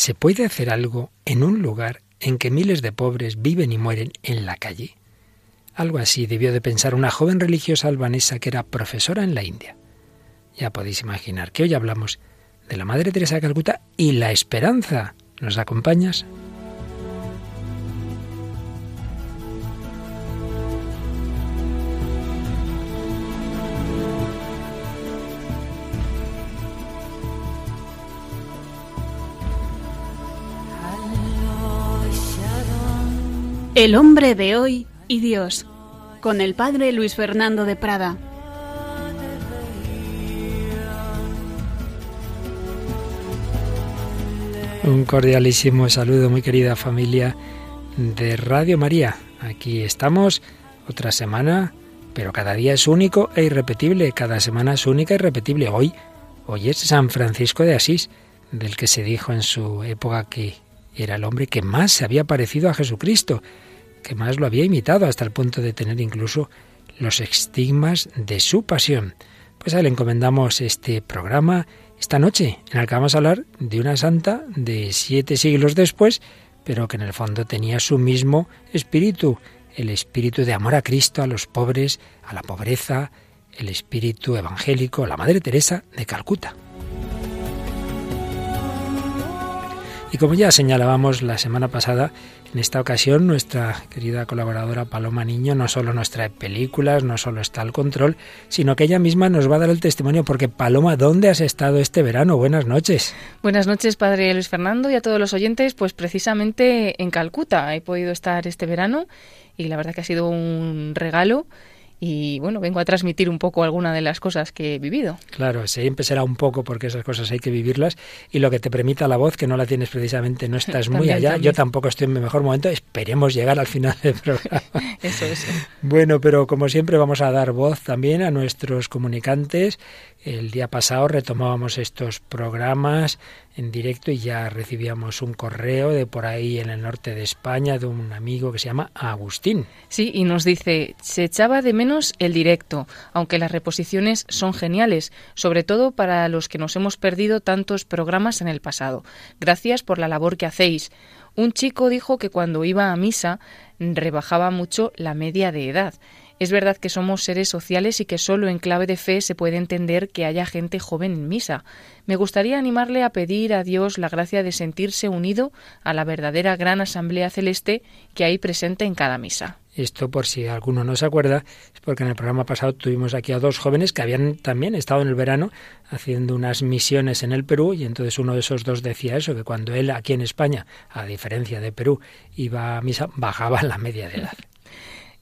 ¿Se puede hacer algo en un lugar en que miles de pobres viven y mueren en la calle? Algo así debió de pensar una joven religiosa albanesa que era profesora en la India. Ya podéis imaginar que hoy hablamos de la Madre Teresa de Calcuta y la esperanza. ¿Nos acompañas? El hombre de hoy y Dios, con el padre Luis Fernando de Prada. Un cordialísimo saludo, muy querida familia de Radio María. Aquí estamos otra semana, pero cada día es único e irrepetible, cada semana es única e irrepetible. Hoy, hoy es San Francisco de Asís, del que se dijo en su época que era el hombre que más se había parecido a Jesucristo, que más lo había imitado hasta el punto de tener incluso los estigmas de su pasión. Pues a él encomendamos este programa esta noche, en el que vamos a hablar de una santa de siete siglos después, pero que en el fondo tenía su mismo espíritu, el espíritu de amor a Cristo, a los pobres, a la pobreza, el espíritu evangélico, la Madre Teresa de Calcuta. Y como ya señalábamos la semana pasada, en esta ocasión nuestra querida colaboradora Paloma Niño no solo nos trae películas, no solo está al control, sino que ella misma nos va a dar el testimonio porque Paloma, ¿dónde has estado este verano? Buenas noches. Buenas noches, padre Luis Fernando y a todos los oyentes, pues precisamente en Calcuta he podido estar este verano y la verdad que ha sido un regalo y bueno, vengo a transmitir un poco alguna de las cosas que he vivido. Claro, siempre será un poco porque esas cosas hay que vivirlas y lo que te permita la voz, que no la tienes precisamente, no estás muy allá, yo tampoco estoy en mi mejor momento, esperemos llegar al final del programa. eso, eso. Bueno, pero como siempre vamos a dar voz también a nuestros comunicantes el día pasado retomábamos estos programas en directo y ya recibíamos un correo de por ahí en el norte de España de un amigo que se llama Agustín. Sí, y nos dice, se echaba de menos el directo, aunque las reposiciones son geniales, sobre todo para los que nos hemos perdido tantos programas en el pasado. Gracias por la labor que hacéis. Un chico dijo que cuando iba a misa rebajaba mucho la media de edad. Es verdad que somos seres sociales y que solo en clave de fe se puede entender que haya gente joven en misa. Me gustaría animarle a pedir a Dios la gracia de sentirse unido a la verdadera gran asamblea celeste que hay presente en cada misa. Esto, por si alguno no se acuerda, es porque en el programa pasado tuvimos aquí a dos jóvenes que habían también estado en el verano haciendo unas misiones en el Perú y entonces uno de esos dos decía eso, que cuando él aquí en España, a diferencia de Perú, iba a misa, bajaba la media de edad.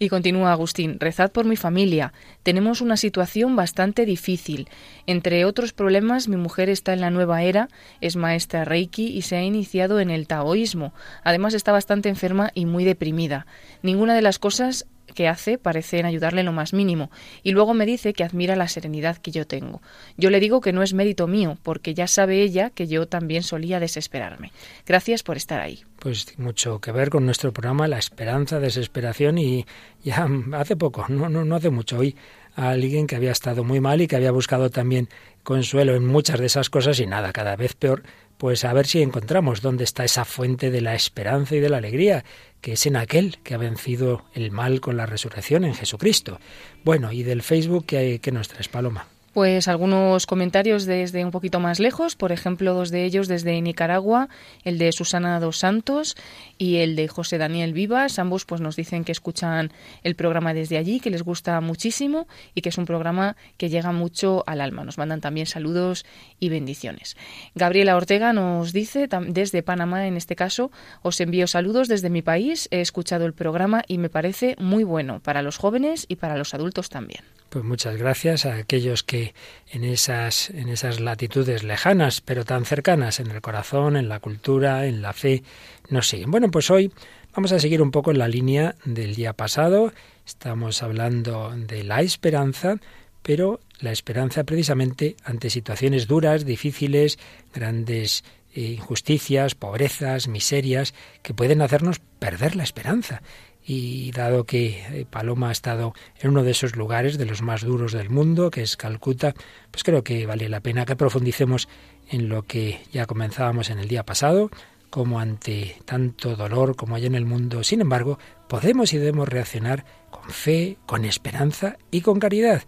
Y continúa Agustín, rezad por mi familia. Tenemos una situación bastante difícil. Entre otros problemas, mi mujer está en la nueva era, es maestra Reiki y se ha iniciado en el taoísmo. Además está bastante enferma y muy deprimida. Ninguna de las cosas que hace parece en ayudarle lo más mínimo, y luego me dice que admira la serenidad que yo tengo. Yo le digo que no es mérito mío, porque ya sabe ella que yo también solía desesperarme. Gracias por estar ahí. Pues mucho que ver con nuestro programa, la esperanza, desesperación, y ya hace poco, no, no, no hace mucho, hoy a alguien que había estado muy mal y que había buscado también consuelo en muchas de esas cosas y nada, cada vez peor, pues a ver si encontramos dónde está esa fuente de la esperanza y de la alegría, que es en aquel que ha vencido el mal con la resurrección en Jesucristo. Bueno, y del Facebook, ¿qué, qué nos traes, Paloma? Pues algunos comentarios desde un poquito más lejos, por ejemplo, dos de ellos desde Nicaragua, el de Susana dos Santos y el de José Daniel Vivas. Ambos pues nos dicen que escuchan el programa desde allí, que les gusta muchísimo y que es un programa que llega mucho al alma. Nos mandan también saludos y bendiciones. Gabriela Ortega nos dice desde Panamá, en este caso, os envío saludos desde mi país. He escuchado el programa y me parece muy bueno para los jóvenes y para los adultos también. Pues muchas gracias a aquellos que en esas, en esas latitudes lejanas, pero tan cercanas en el corazón, en la cultura, en la fe, nos siguen. Bueno, pues hoy vamos a seguir un poco en la línea del día pasado. Estamos hablando de la esperanza, pero la esperanza precisamente ante situaciones duras, difíciles, grandes eh, injusticias, pobrezas, miserias, que pueden hacernos perder la esperanza y dado que eh, Paloma ha estado en uno de esos lugares de los más duros del mundo, que es Calcuta, pues creo que vale la pena que profundicemos en lo que ya comenzábamos en el día pasado, como ante tanto dolor como hay en el mundo, sin embargo, podemos y debemos reaccionar con fe, con esperanza y con caridad.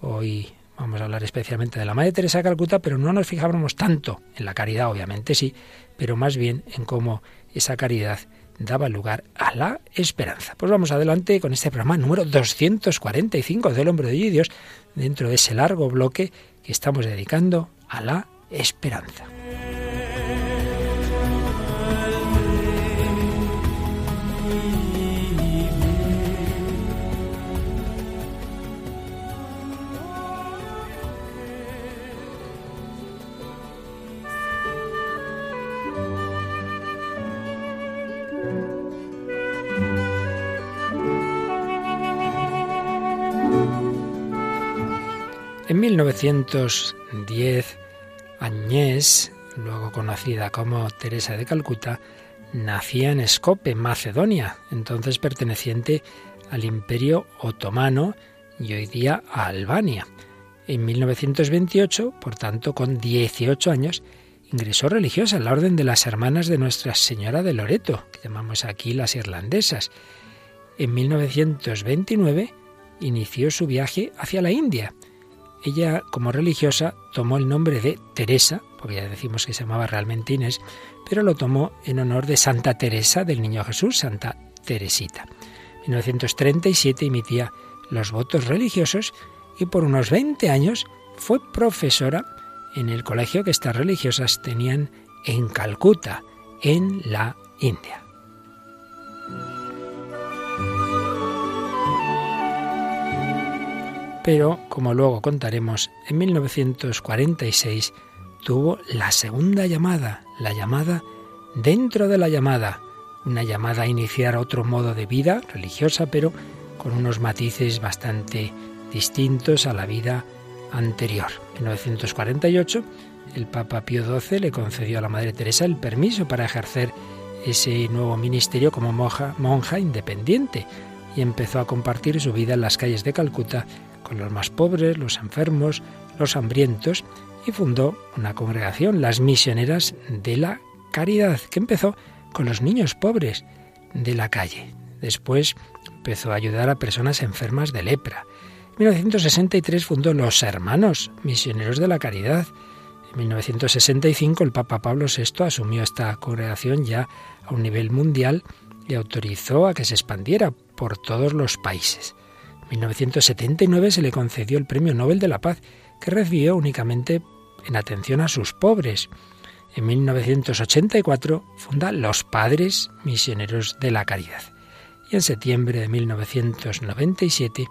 Hoy vamos a hablar especialmente de la Madre Teresa de Calcuta, pero no nos fijábamos tanto en la caridad, obviamente sí, pero más bien en cómo esa caridad daba lugar a la esperanza. Pues vamos adelante con este programa número 245 del Hombre de Dios, dentro de ese largo bloque que estamos dedicando a la esperanza. En 1910, Agnès, luego conocida como Teresa de Calcuta, nacía en Escope, Macedonia, entonces perteneciente al Imperio Otomano y hoy día a Albania. En 1928, por tanto, con 18 años, ingresó religiosa en la Orden de las Hermanas de Nuestra Señora de Loreto, que llamamos aquí las irlandesas. En 1929 inició su viaje hacia la India ella, como religiosa, tomó el nombre de Teresa, porque ya decimos que se llamaba realmente Inés, pero lo tomó en honor de Santa Teresa del Niño Jesús, Santa Teresita. En 1937 emitía los votos religiosos y por unos 20 años fue profesora en el colegio que estas religiosas tenían en Calcuta, en la India. Pero, como luego contaremos, en 1946 tuvo la segunda llamada, la llamada dentro de la llamada, una llamada a iniciar otro modo de vida religiosa, pero con unos matices bastante distintos a la vida anterior. En 1948, el Papa Pío XII le concedió a la Madre Teresa el permiso para ejercer ese nuevo ministerio como monja, monja independiente y empezó a compartir su vida en las calles de Calcuta con los más pobres, los enfermos, los hambrientos, y fundó una congregación, las misioneras de la caridad, que empezó con los niños pobres de la calle. Después empezó a ayudar a personas enfermas de lepra. En 1963 fundó los Hermanos Misioneros de la Caridad. En 1965 el Papa Pablo VI asumió esta congregación ya a un nivel mundial y autorizó a que se expandiera por todos los países. 1979 se le concedió el Premio Nobel de la Paz, que recibió únicamente en atención a sus pobres. En 1984 funda Los Padres Misioneros de la Caridad. Y en septiembre de 1997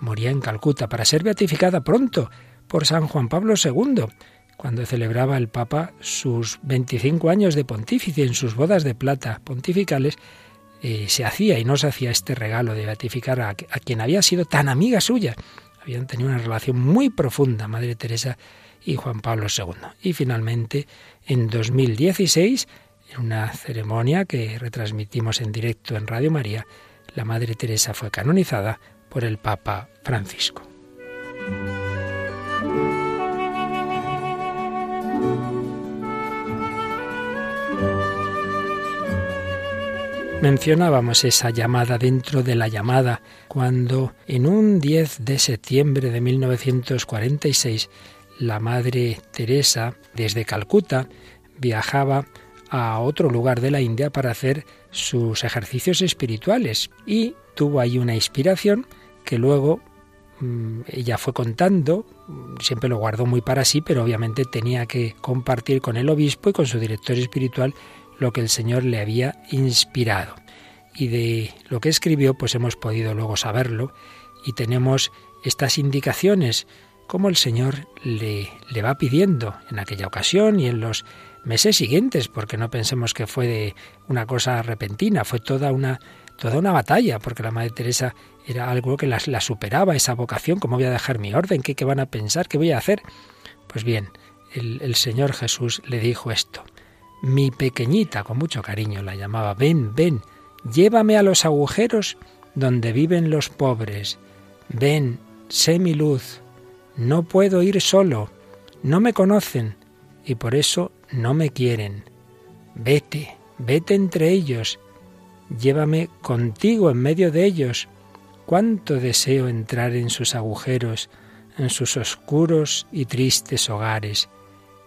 moría en Calcuta para ser beatificada pronto por San Juan Pablo II, cuando celebraba el Papa sus 25 años de pontífice en sus bodas de plata pontificales eh, se hacía y no se hacía este regalo de beatificar a, a, quien había sido tan amiga suya. Habían tenido una relación muy profunda, Madre Teresa y Juan Pablo II. Y finalmente, en 2016, en una ceremonia que retransmitimos en directo en Radio María, la Madre Teresa fue canonizada por el Papa Francisco. Mencionábamos esa llamada dentro de la llamada, cuando en un 10 de septiembre de 1946 la Madre Teresa, desde Calcuta, viajaba a otro lugar de la India para hacer sus ejercicios espirituales y tuvo ahí una inspiración que luego mm, ella fue contando, siempre lo guardó muy para sí, pero obviamente tenía que compartir con el obispo y con su director espiritual lo que el Señor le había inspirado. Y de lo que escribió, pues hemos podido luego saberlo y tenemos estas indicaciones, como el Señor le, le va pidiendo en aquella ocasión y en los meses siguientes, porque no pensemos que fue de una cosa repentina, fue toda una, toda una batalla, porque la Madre Teresa era algo que la, la superaba, esa vocación, ¿cómo voy a dejar mi orden? ¿Qué, ¿Qué, van a pensar? ¿Qué voy a hacer? Pues bien, el Señor Jesús le dijo esto, mi pequeñita, con mucho cariño la llamaba, ven, ven, llévame a los agujeros donde viven los pobres. Ven, sé mi luz. No puedo ir solo. No me conocen. y por eso no me quieren. Vete, vete entre ellos, llévame contigo en medio de ellos. Cuánto deseo entrar en sus agujeros, en sus oscuros y tristes hogares.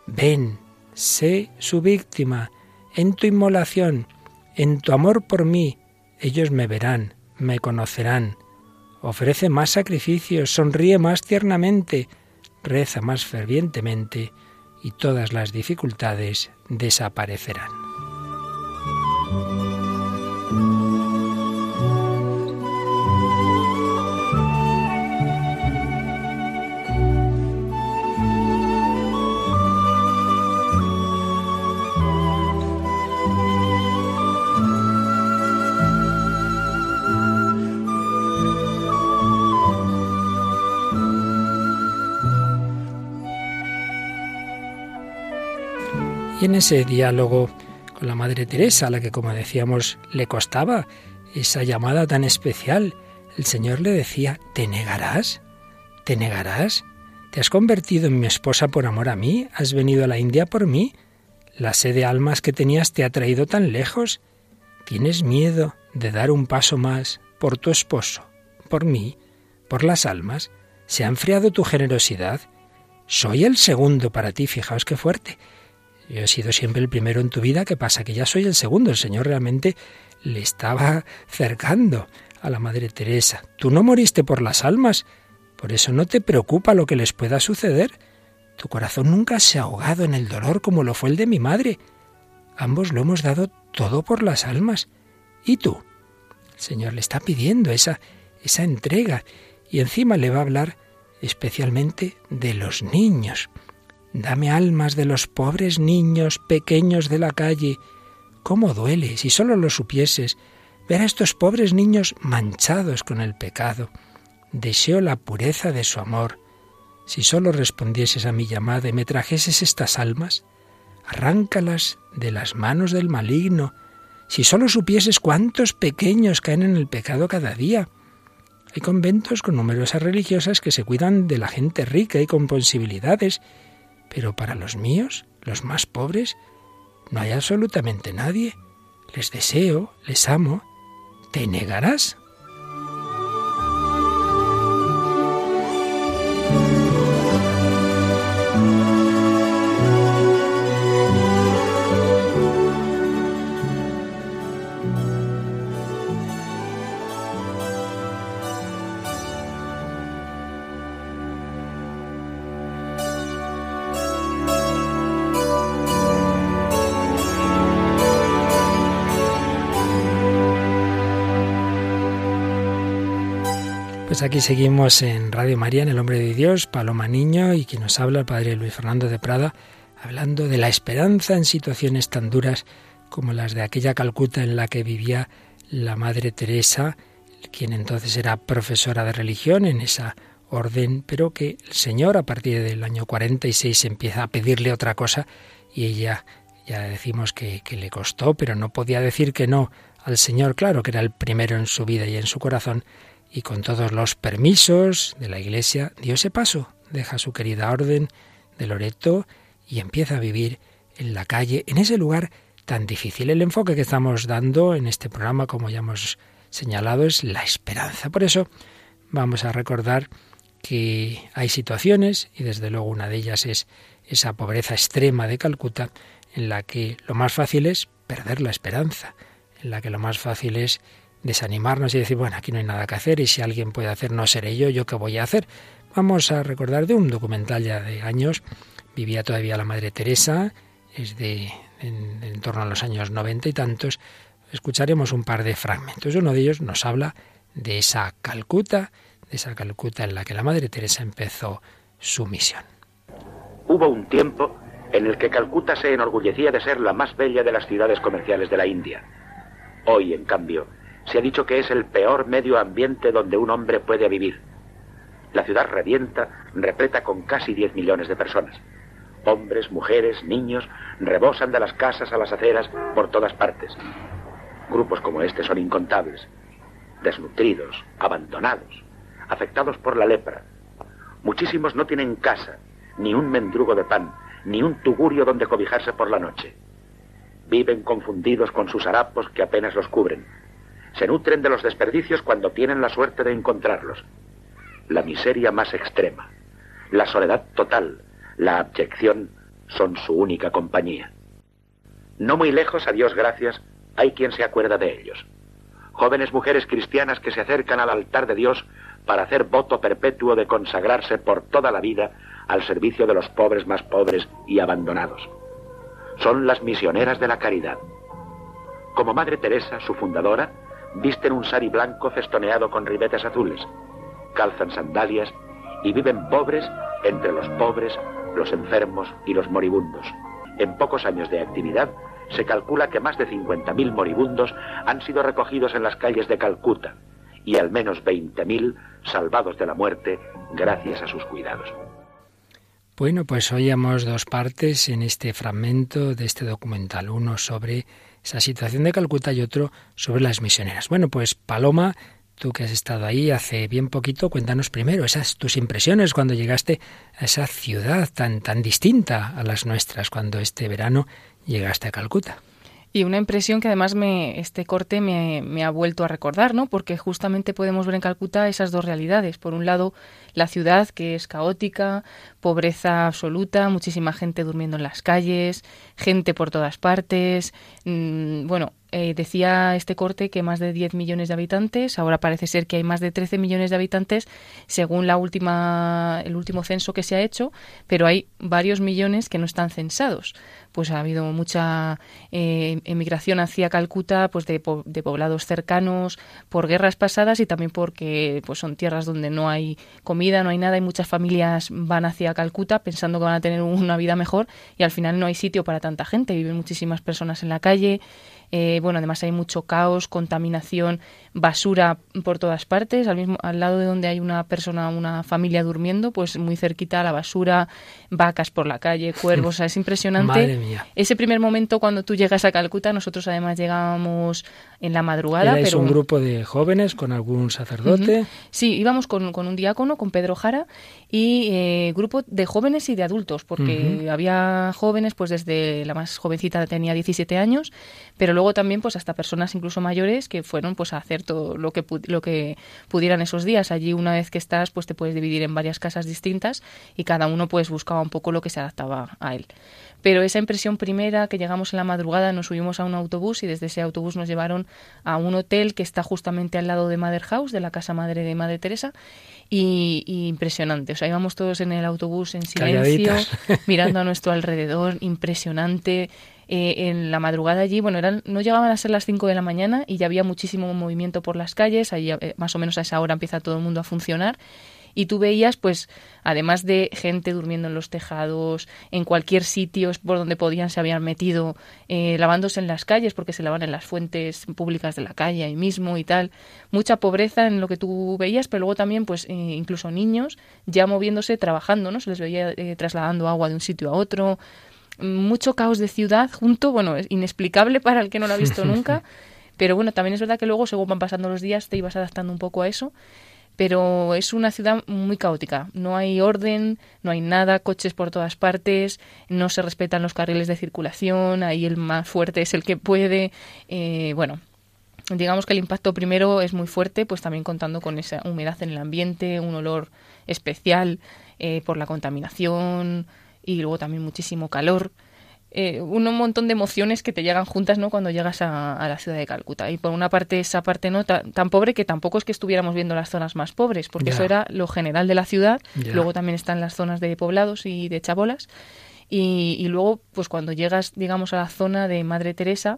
Ven, sé su víctima, en tu inmolación, en tu amor por mí, ellos me verán, me conocerán. Ofrece más sacrificios, sonríe más tiernamente, reza más fervientemente, y todas las dificultades desaparecerán. Y en ese diálogo con la Madre Teresa, a la que, como decíamos, le costaba esa llamada tan especial, el Señor le decía, ¿te negarás? ¿Te negarás? ¿Te has convertido en mi esposa por amor a mí? ¿Has venido a la India por mí? ¿La sed de almas que tenías te ha traído tan lejos? ¿Tienes miedo de dar un paso más por tu esposo, por mí, por las almas? ¿Se ha enfriado tu generosidad? Soy el segundo para ti, fijaos qué fuerte. Yo he sido siempre el primero en tu vida, ¿qué pasa? Que ya soy el segundo. El Señor realmente le estaba cercando a la Madre Teresa. Tú no moriste por las almas, por eso no te preocupa lo que les pueda suceder. Tu corazón nunca se ha ahogado en el dolor como lo fue el de mi madre. Ambos lo hemos dado todo por las almas. ¿Y tú? El Señor le está pidiendo esa, esa entrega y encima le va a hablar especialmente de los niños. Dame almas de los pobres niños pequeños de la calle. ¿Cómo duele, si solo lo supieses, ver a estos pobres niños manchados con el pecado? Deseo la pureza de su amor. Si solo respondieses a mi llamada y me trajeses estas almas, arráncalas de las manos del maligno. Si solo supieses cuántos pequeños caen en el pecado cada día. Hay conventos con numerosas religiosas que se cuidan de la gente rica y con posibilidades pero para los míos, los más pobres, no hay absolutamente nadie. Les deseo, les amo. ¿Te negarás? Pues aquí seguimos en Radio María, en El Hombre de Dios, Paloma Niño y quien nos habla, el Padre Luis Fernando de Prada, hablando de la esperanza en situaciones tan duras como las de aquella Calcuta en la que vivía la Madre Teresa, quien entonces era profesora de religión en esa orden, pero que el Señor a partir del año 46 empieza a pedirle otra cosa y ella ya decimos que, que le costó, pero no podía decir que no al Señor, claro que era el primero en su vida y en su corazón, y con todos los permisos de la Iglesia dio ese paso, deja su querida orden de Loreto y empieza a vivir en la calle, en ese lugar tan difícil. El enfoque que estamos dando en este programa, como ya hemos señalado, es la esperanza. Por eso vamos a recordar que hay situaciones, y desde luego una de ellas es esa pobreza extrema de Calcuta, en la que lo más fácil es perder la esperanza, en la que lo más fácil es desanimarnos y decir, bueno, aquí no hay nada que hacer y si alguien puede hacer, no seré yo, yo qué voy a hacer. Vamos a recordar de un documental ya de años, vivía todavía la Madre Teresa, es de en, torno a los años noventa y tantos, escucharemos un par de fragmentos. Uno de ellos nos habla de esa Calcuta, de esa Calcuta en la que la Madre Teresa empezó su misión. Hubo un tiempo en el que Calcuta se enorgullecía de ser la más bella de las ciudades comerciales de la India. Hoy, en cambio, se ha dicho que es el peor medio ambiente donde un hombre puede vivir. La ciudad revienta, repleta con casi 10 millones de personas. Hombres, mujeres, niños rebosan de las casas a las aceras por todas partes. Grupos como este son incontables. Desnutridos, abandonados, afectados por la lepra. Muchísimos no tienen casa, ni un mendrugo de pan, ni un tugurio donde cobijarse por la noche. Viven confundidos con sus harapos que apenas los cubren. Se nutren de los desperdicios cuando tienen la suerte de encontrarlos. La miseria más extrema, la soledad total, la abyección son su única compañía. No muy lejos, a Dios gracias, hay quien se acuerda de ellos. Jóvenes mujeres cristianas que se acercan al altar de Dios para hacer voto perpetuo de consagrarse por toda la vida al servicio de los pobres más pobres y abandonados. Son las misioneras de la caridad. Como Madre Teresa, su fundadora, visten un sari blanco festoneado con ribetes azules, calzan sandalias y viven pobres entre los pobres, los enfermos y los moribundos. En pocos años de actividad, se calcula que más de 50.000 moribundos han sido recogidos en las calles de Calcuta y al menos 20.000 salvados de la muerte gracias a sus cuidados. Bueno, pues oíamos dos partes en este fragmento de este documental, uno sobre esa situación de Calcuta y otro sobre las misioneras. Bueno, pues Paloma, tú que has estado ahí hace bien poquito, cuéntanos primero esas tus impresiones cuando llegaste a esa ciudad tan tan distinta a las nuestras cuando este verano llegaste a Calcuta. Y una impresión que además me, este corte me, ha vuelto a recordar, ¿no? Porque justamente podemos ver en Calcuta esas dos realidades. Por un lado, la ciudad que es caótica, pobreza absoluta, muchísima gente durmiendo en las calles, gente por todas partes. Mmm, bueno, eh, decía este corte que más de 10 millones de habitantes, ahora parece ser que hay más de 13 millones de habitantes según la última, el último censo que se ha hecho, pero hay varios millones que no están censados. Pues ha habido mucha eh, emigración hacia Calcuta pues de, de, poblados cercanos por guerras pasadas y también porque pues son tierras donde no hay comida, no hay nada y muchas familias van hacia Calcuta pensando que van a tener una vida mejor y al final no hay sitio para tanta gente, viven muchísimas personas en la calle. Eh, bueno, además hay mucho caos, contaminación, basura por todas partes. Al mismo, al lado de donde hay una persona, una familia durmiendo, pues muy cerquita la basura, vacas por la calle, cuervos. O sea, es impresionante. Madre mía. Ese primer momento cuando tú llegas a Calcuta, nosotros además llegábamos en la madrugada. ¿Es un grupo de jóvenes con algún sacerdote? Uh -huh. Sí, íbamos con, con, un diácono, con Pedro Jara, y eh, grupo de jóvenes y de adultos, porque uh -huh. había jóvenes, pues desde la más jovencita tenía 17 años, pero luego también pues hasta personas incluso mayores que fueron pues a hacer todo lo que lo que pudieran esos días. Allí una vez que estás pues te puedes dividir en varias casas distintas y cada uno pues buscaba un poco lo que se adaptaba a él. Pero esa impresión primera que llegamos en la madrugada, nos subimos a un autobús y desde ese autobús nos llevaron a un hotel que está justamente al lado de Mother House, de la casa madre de Madre Teresa, y, y impresionante. O sea, íbamos todos en el autobús en silencio, mirando a nuestro alrededor, impresionante. Eh, en la madrugada allí, bueno, eran, no llegaban a ser las 5 de la mañana y ya había muchísimo movimiento por las calles, ahí eh, más o menos a esa hora empieza todo el mundo a funcionar y tú veías, pues, además de gente durmiendo en los tejados, en cualquier sitio por donde podían se habían metido, eh, lavándose en las calles porque se lavan en las fuentes públicas de la calle ahí mismo y tal. Mucha pobreza en lo que tú veías, pero luego también, pues, eh, incluso niños ya moviéndose, trabajando, ¿no? Se les veía trasladando agua de un sitio a otro. Mucho caos de ciudad junto, bueno, es inexplicable para el que no lo ha visto nunca. Pero bueno, también es verdad que luego, según van pasando los días, te ibas adaptando un poco a eso pero es una ciudad muy caótica. No hay orden, no hay nada, coches por todas partes, no se respetan los carriles de circulación, ahí el más fuerte es el que puede. Eh, bueno, digamos que el impacto primero es muy fuerte, pues también contando con esa humedad en el ambiente, un olor especial eh, por la contaminación y luego también muchísimo calor. Eh, un montón de emociones que te llegan juntas no cuando llegas a, a, la ciudad de Calcuta. Y por una parte esa parte no tan, tan, pobre que tampoco es que estuviéramos viendo las zonas más pobres porque yeah. eso era lo general de la ciudad. Yeah. luego también están las zonas de poblados y de chabolas. Y, y, luego pues cuando llegas digamos a la zona de Madre Teresa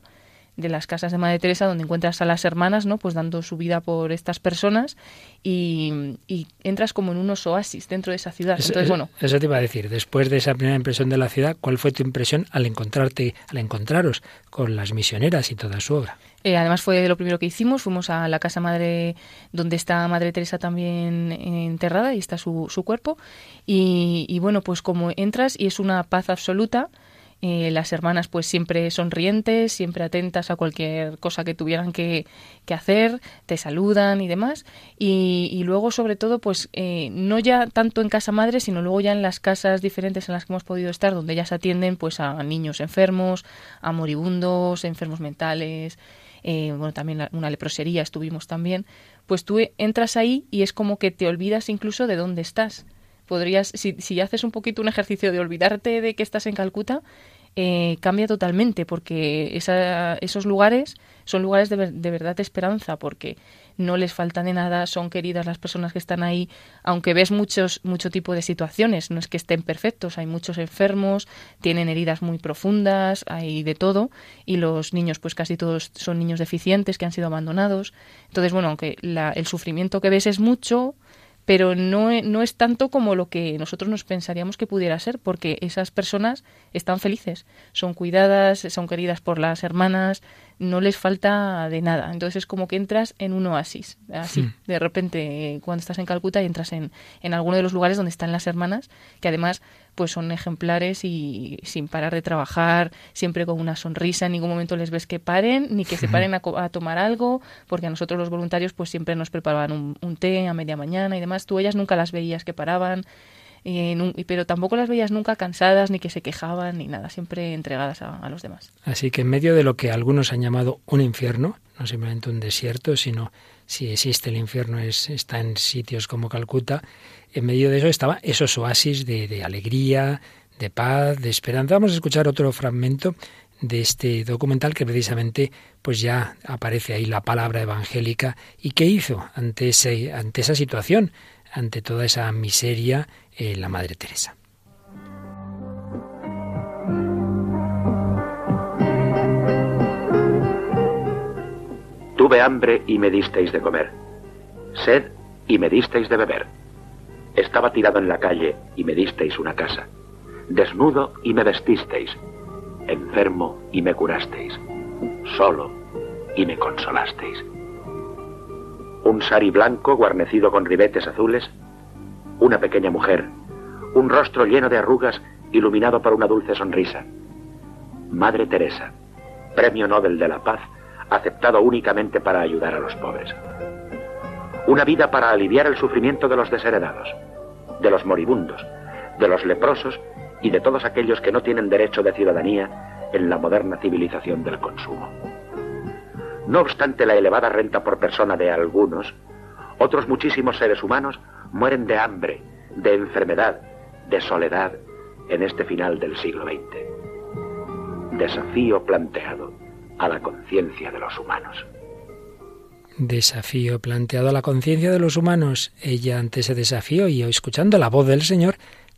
de las casas de Madre Teresa donde encuentras a las hermanas no pues dando su vida por estas personas y, y, entras como en unos oasis dentro de esa ciudad. Entonces, bueno. Eso te iba a decir, después de esa primera impresión de la ciudad, ¿cuál fue tu impresión al encontrarte, al encontraros con las misioneras y toda su obra? Eh, además fue lo primero que hicimos, fuimos a la casa madre donde está Madre Teresa también enterrada y está su, su cuerpo y, y bueno, pues como entras y es una paz absoluta, Eh, las hermanas pues siempre sonrientes, siempre atentas a cualquier cosa que tuvieran que, hacer, te saludan y demás. Y, luego sobre todo pues eh, no ya tanto en casa madre, sino luego ya en las casas diferentes en las que hemos podido estar, donde ellas atienden pues a niños enfermos, a moribundos, enfermos mentales, eh, bueno, también una leprosería estuvimos también, pues tú entras ahí y es como que te olvidas incluso de dónde estás podrías, si, si haces un poquito un ejercicio de olvidarte de que estás en Calcuta, eh, cambia totalmente porque esos lugares son lugares de, verdad de esperanza porque no les falta de nada, son queridas las personas que están ahí, aunque ves muchos, mucho tipo de situaciones, no es que estén perfectos, hay muchos enfermos, tienen heridas muy profundas, hay de todo, y los niños, pues casi todos son niños deficientes que han sido abandonados. Entonces, bueno, aunque el sufrimiento que ves es mucho, pero no, e, no es tanto como lo que nosotros nos pensaríamos que pudiera ser, porque esas personas están felices, son cuidadas, son queridas por las hermanas, no les falta de nada. Entonces es como que entras en un oasis, así, hmm. de repente, cuando estás en Calcuta y entras en, en alguno de los lugares donde están las hermanas, que además pues son ejemplares y sin parar de trabajar, siempre con una sonrisa, en ningún momento les ves que paren, ni que se paren a, a tomar algo, porque a nosotros los voluntarios pues siempre nos preparaban un, un té a media mañana y demás. Tú ellas nunca las veías que paraban, pero tampoco las veías nunca cansadas, ni que se quejaban, ni nada, siempre entregadas a, los demás. Así que en medio de lo que algunos han llamado un infierno, no simplemente un desierto, sino si existe el infierno es, está en sitios como Calcuta, en medio de eso estaba esos oasis de, de alegría, de paz, de esperanza. Vamos a escuchar otro fragmento de este documental que precisamente pues ya aparece ahí la palabra evangélica y qué hizo ante ese ante esa situación ante toda esa miseria eh, la Madre Teresa. Tuve hambre y me disteis de comer, sed y me disteis de beber. Estaba tirado en la calle y me disteis una casa, desnudo y me vestisteis, enfermo y me curasteis, solo y me consolasteis un sari blanco guarnecido con ribetes azules, una pequeña mujer, un rostro lleno de arrugas iluminado por una dulce sonrisa. Madre Teresa, Premio Nobel de la Paz, aceptado únicamente para ayudar a los pobres. Una vida para aliviar el sufrimiento de los desheredados, de los moribundos, de los leprosos y de todos aquellos que no tienen derecho de ciudadanía en la moderna civilización del consumo. No obstante la elevada renta por persona de algunos, otros muchísimos seres humanos mueren de hambre, de enfermedad, de soledad en este final del siglo XX. Desafío planteado a la conciencia de los humanos. Desafío planteado a la conciencia de los humanos. Ella ante ese desafío y escuchando la voz del Señor,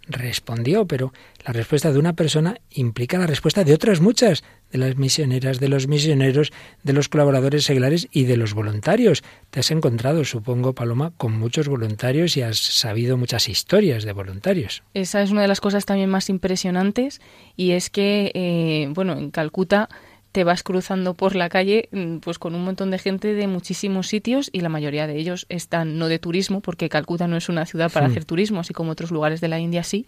respondió, pero la respuesta de una persona implica la respuesta de otras muchas, de las misioneras, de los misioneros, de los colaboradores seglares y de los voluntarios. Te has encontrado, supongo, Paloma, con muchos voluntarios y has sabido muchas historias de voluntarios. Esa es una de las cosas también más impresionantes y es que, eh, bueno, en Calcuta te vas cruzando por la calle mm, pues con un montón de gente de muchísimos sitios y la mayoría de ellos están no de turismo porque Calcuta no es una ciudad para hmm. hacer turismo así como otros lugares de la India sí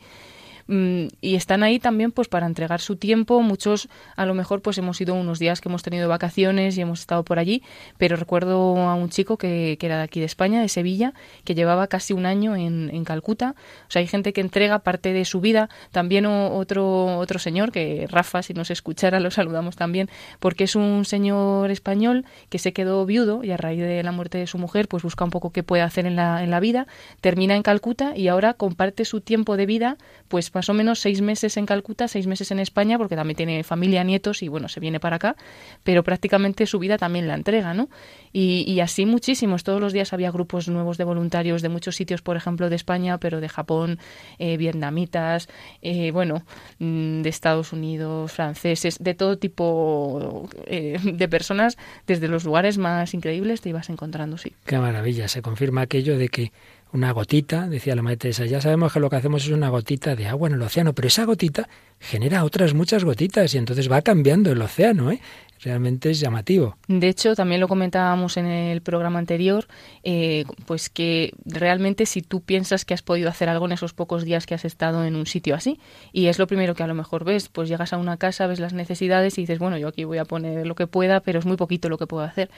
y están ahí también pues para entregar su tiempo. Muchos a lo mejor pues hemos ido unos días que hemos tenido vacaciones y hemos estado por allí, pero recuerdo a un chico que, que era de aquí de España, de Sevilla, que llevaba casi un año en, en Calcuta. O sea, hay gente que entrega parte de su vida. También otro, otro señor, que Rafa, si nos escuchara, lo saludamos también, porque es un señor español que se quedó viudo y a raíz de la muerte de su mujer pues busca un poco qué puede hacer en la, en la vida, termina en Calcuta y ahora comparte su tiempo de vida pues más o menos seis meses en Calcuta, seis meses en España, porque también tiene familia, nietos y bueno, se viene para acá, pero prácticamente su vida también la entrega, ¿no? Y, así muchísimos, todos los días había grupos nuevos de voluntarios de muchos sitios, por ejemplo, de España, pero de Japón, eh, vietnamitas, eh, bueno, mm, de Estados Unidos, franceses, de todo tipo eh, de personas, desde los lugares más increíbles te ibas encontrando, sí. Qué maravilla, se confirma aquello de que una gotita, decía la Madre Teresa, ya sabemos que lo que hacemos es una gotita de agua en el océano, pero esa gotita genera otras muchas gotitas y entonces va cambiando el océano, ¿eh? realmente es llamativo. De hecho, también lo comentábamos en el programa anterior, eh, pues que realmente si tú piensas que has podido hacer algo en esos pocos días que has estado en un sitio así, y es lo primero que a lo mejor ves, pues llegas a una casa, ves las necesidades y dices, bueno, yo aquí voy a poner lo que pueda, pero es muy poquito lo que puedo hacer.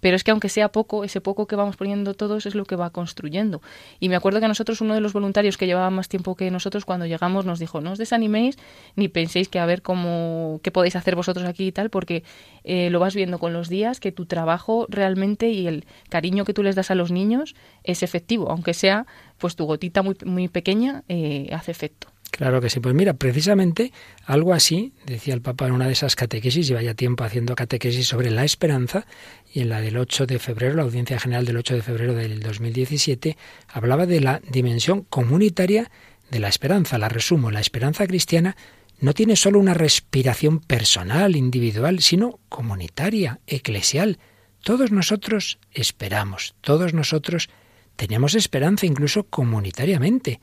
Pero es que aunque sea poco, ese poco que vamos poniendo todos es lo que va construyendo. Y me acuerdo que a nosotros, uno de los voluntarios que llevaba más tiempo que nosotros, cuando llegamos nos dijo, no os desaniméis ni penséis que a ver cómo, qué podéis hacer vosotros aquí y tal, porque eh, lo vas viendo con los días, que tu trabajo realmente y el cariño que tú les das a los niños es efectivo, aunque sea pues tu gotita muy, muy pequeña, eh, hace efecto. Claro que sí. Pues mira, precisamente algo así, decía el Papa en una de esas catequesis, lleva ya tiempo haciendo catequesis sobre la esperanza, y en la del 8 de febrero, la audiencia general del 8 de febrero del 2017, hablaba de la dimensión comunitaria de la esperanza. La resumo, la esperanza cristiana no tiene solo una respiración personal, individual, sino comunitaria, eclesial. Todos nosotros esperamos, todos nosotros tenemos esperanza incluso comunitariamente.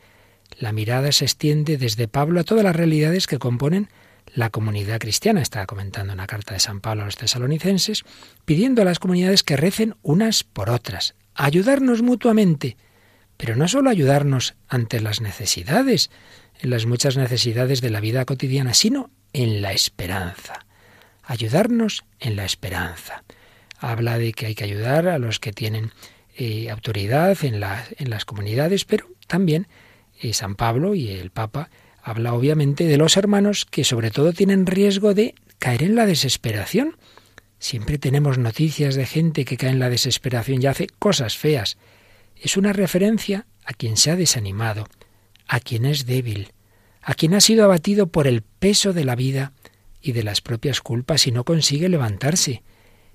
La mirada se extiende desde Pablo a todas las realidades que componen la comunidad cristiana. Estaba comentando una carta de San Pablo a los tesalonicenses, pidiendo a las comunidades que recen unas por otras, ayudarnos mutuamente, pero no solo ayudarnos ante las necesidades, en las muchas necesidades de la vida cotidiana, sino en la esperanza. Ayudarnos en la esperanza. Habla de que hay que ayudar a los que tienen eh, autoridad en, en, las comunidades, pero también eh, San Pablo y el Papa habla obviamente de los hermanos que sobre todo tienen riesgo de caer en la desesperación. Siempre tenemos noticias de gente que cae en la desesperación y hace cosas feas. Es una referencia a quien se ha desanimado, a quien es débil, a quien ha sido abatido por el peso de la vida y de las propias culpas y no consigue levantarse.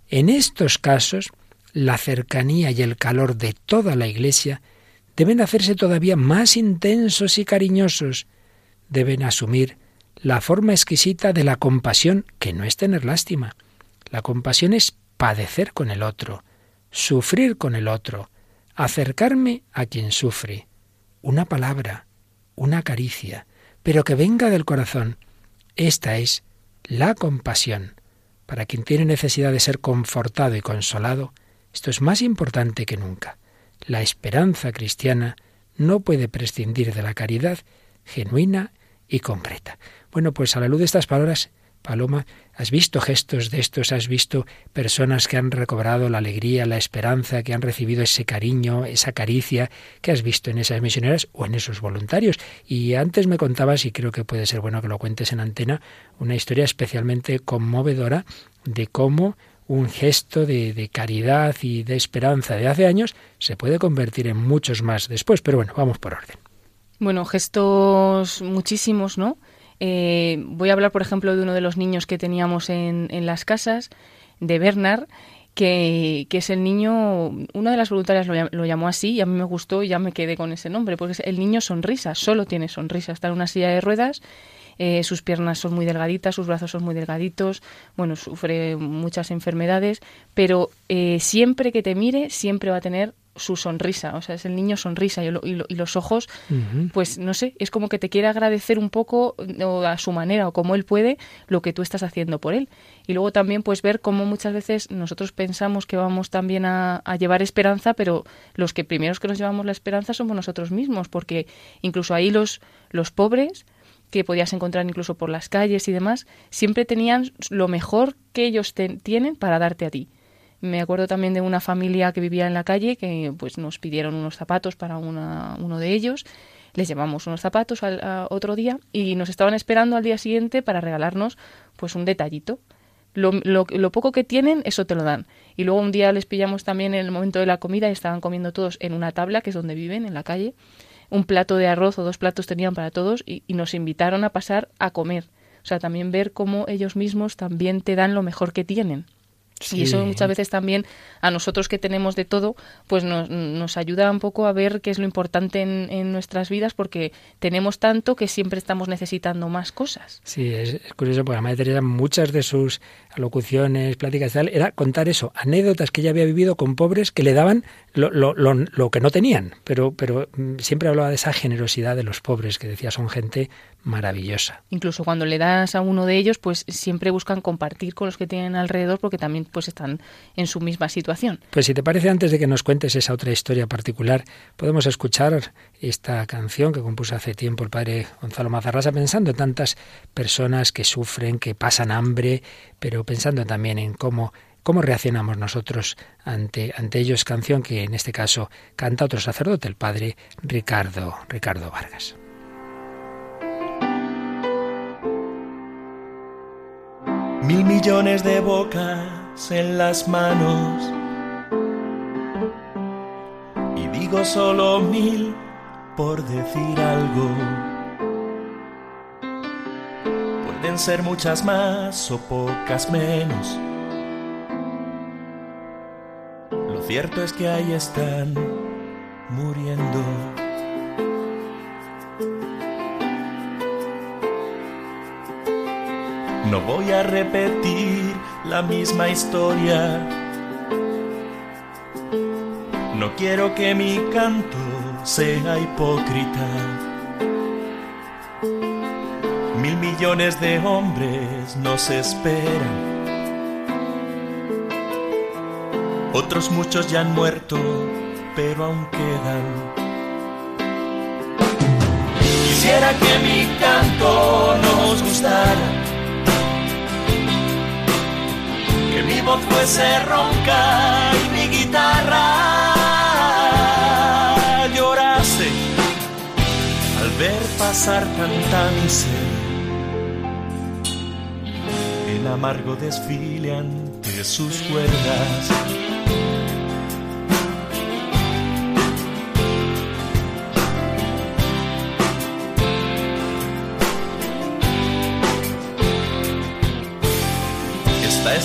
En estos casos, la cercanía y el calor de toda la Iglesia deben hacerse todavía más intensos y cariñosos, deben asumir la forma exquisita de la compasión, que no es tener lástima. La compasión es padecer con el otro, sufrir con el otro, acercarme a quien sufre. Una palabra, una caricia, pero que venga del corazón. Esta es la compasión. Para quien tiene necesidad de ser confortado y consolado, esto es más importante que nunca. La esperanza cristiana no puede prescindir de la caridad genuina y concreta. Bueno, pues a la luz de estas palabras Paloma, ¿has visto gestos de estos? ¿Has visto personas que han recobrado la alegría, la esperanza, que han recibido ese cariño, esa caricia que has visto en esas misioneras o en esos voluntarios? Y antes me contabas, y creo que puede ser bueno que lo cuentes en antena, una historia especialmente conmovedora de cómo un gesto de, de, caridad y de esperanza de hace años se puede convertir en muchos más después. Pero bueno, vamos por orden. Bueno, gestos muchísimos, ¿no? Eh, voy a hablar, por ejemplo, de uno de los niños que teníamos en, en las casas, de Bernard, que, que, es el niño, una de las voluntarias lo, llamó así y a mí me gustó y ya me quedé con ese nombre, porque es el niño sonrisa, solo tiene sonrisa, está en una silla de ruedas, eh, sus piernas son muy delgaditas, sus brazos son muy delgaditos, bueno, sufre muchas enfermedades, pero eh, siempre que te mire, siempre va a tener su sonrisa, o sea, es el niño sonrisa y, y, los ojos, pues no sé, es como que te quiere agradecer un poco o a su manera o como él puede lo que tú estás haciendo por él. Y luego también pues ver cómo muchas veces nosotros pensamos que vamos también a, a llevar esperanza, pero los que primeros que nos llevamos la esperanza somos nosotros mismos, porque incluso ahí los, los pobres que podías encontrar incluso por las calles y demás, siempre tenían lo mejor que ellos tienen para darte a ti. Me acuerdo también de una familia que vivía en la calle que pues nos pidieron unos zapatos para una, uno de ellos. Les llevamos unos zapatos al, otro día y nos estaban esperando al día siguiente para regalarnos pues un detallito. Lo, lo, lo, poco que tienen, eso te lo dan. Y luego un día les pillamos también en el momento de la comida y estaban comiendo todos en una tabla, que es donde viven, en la calle. Un plato de arroz o dos platos tenían para todos y, y nos invitaron a pasar a comer. O sea, también ver cómo ellos mismos también te dan lo mejor que tienen. Y eso muchas veces también a nosotros que tenemos de todo, pues nos, nos ayuda un poco a ver qué es lo importante en, en, nuestras vidas porque tenemos tanto que siempre estamos necesitando más cosas. Sí, es, curioso porque la Madre Teresa muchas de sus locuciones, pláticas y tal, era contar eso, anécdotas que ella había vivido con pobres que le daban lo, lo, lo, que no tenían, pero, pero mm, siempre hablaba de esa generosidad de los pobres, que decía son gente maravillosa. Incluso cuando le das a uno de ellos, pues siempre buscan compartir con los que tienen alrededor porque también pues están en su misma situación. Pues si te parece, antes de que nos cuentes esa otra historia particular, podemos escuchar esta canción que compuso hace tiempo el padre Gonzalo Mazarrasa, pensando en tantas personas que sufren, que pasan hambre, pero pensando también en cómo ¿Cómo reaccionamos nosotros ante, ante ellos? Canción que en este caso canta otro sacerdote, el padre Ricardo, Ricardo Vargas. Mil millones de bocas en las manos. Y digo solo mil por decir algo. Pueden ser muchas más o pocas menos cierto es que ahí están muriendo. No voy a repetir la misma historia. No quiero que mi canto sea hipócrita. Mil millones de hombres nos esperan Otros muchos ya han muerto, pero aún quedan. Quisiera que mi canto nos gustara, voz fuese ronca y mi guitarra llorase al ver pasar tanta miseria en amargo desfile ante sus cuerdas.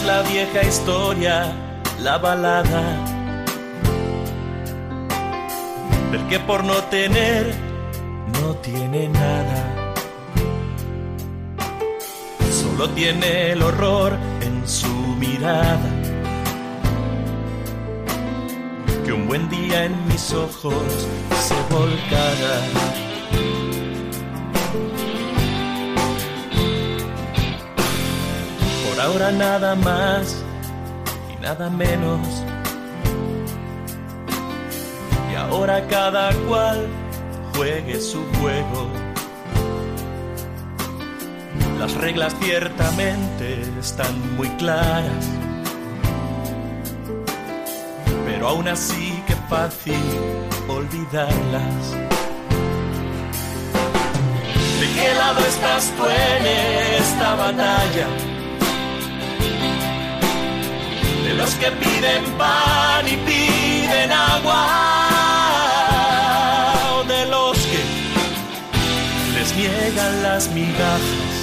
La vieja historia, la balada del que por no tener no tiene nada. Solo tiene el horror en su mirada. Que un buen día en mis ojos se volcara. Ahora nada más y nada menos. Y ahora cada cual juegue su juego. Las reglas ciertamente están muy claras. Pero aún así que fácil olvidarlas. ¿De qué lado estás tú en esta batalla? Los que piden pan y piden agua, de los que les niegan las migajas,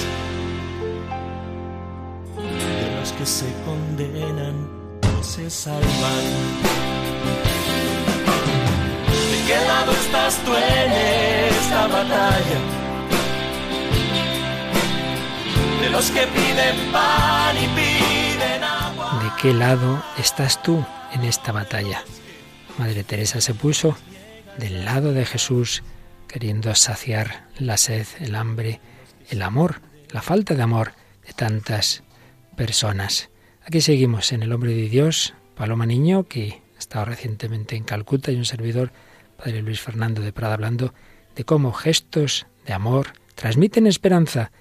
de los que se condenan o se salvan. ¿De qué lado estás tú en esta batalla? De los que piden pan y piden qué lado estás tú en esta batalla? Madre Teresa se puso del lado de Jesús, queriendo saciar la sed, el hambre, el amor, la falta de amor de tantas personas. Aquí seguimos en El Hombre de Dios, Paloma Niño, que ha estado recientemente en Calcuta, y un servidor, Padre Luis Fernando de Prada, hablando de cómo gestos de amor transmiten esperanza.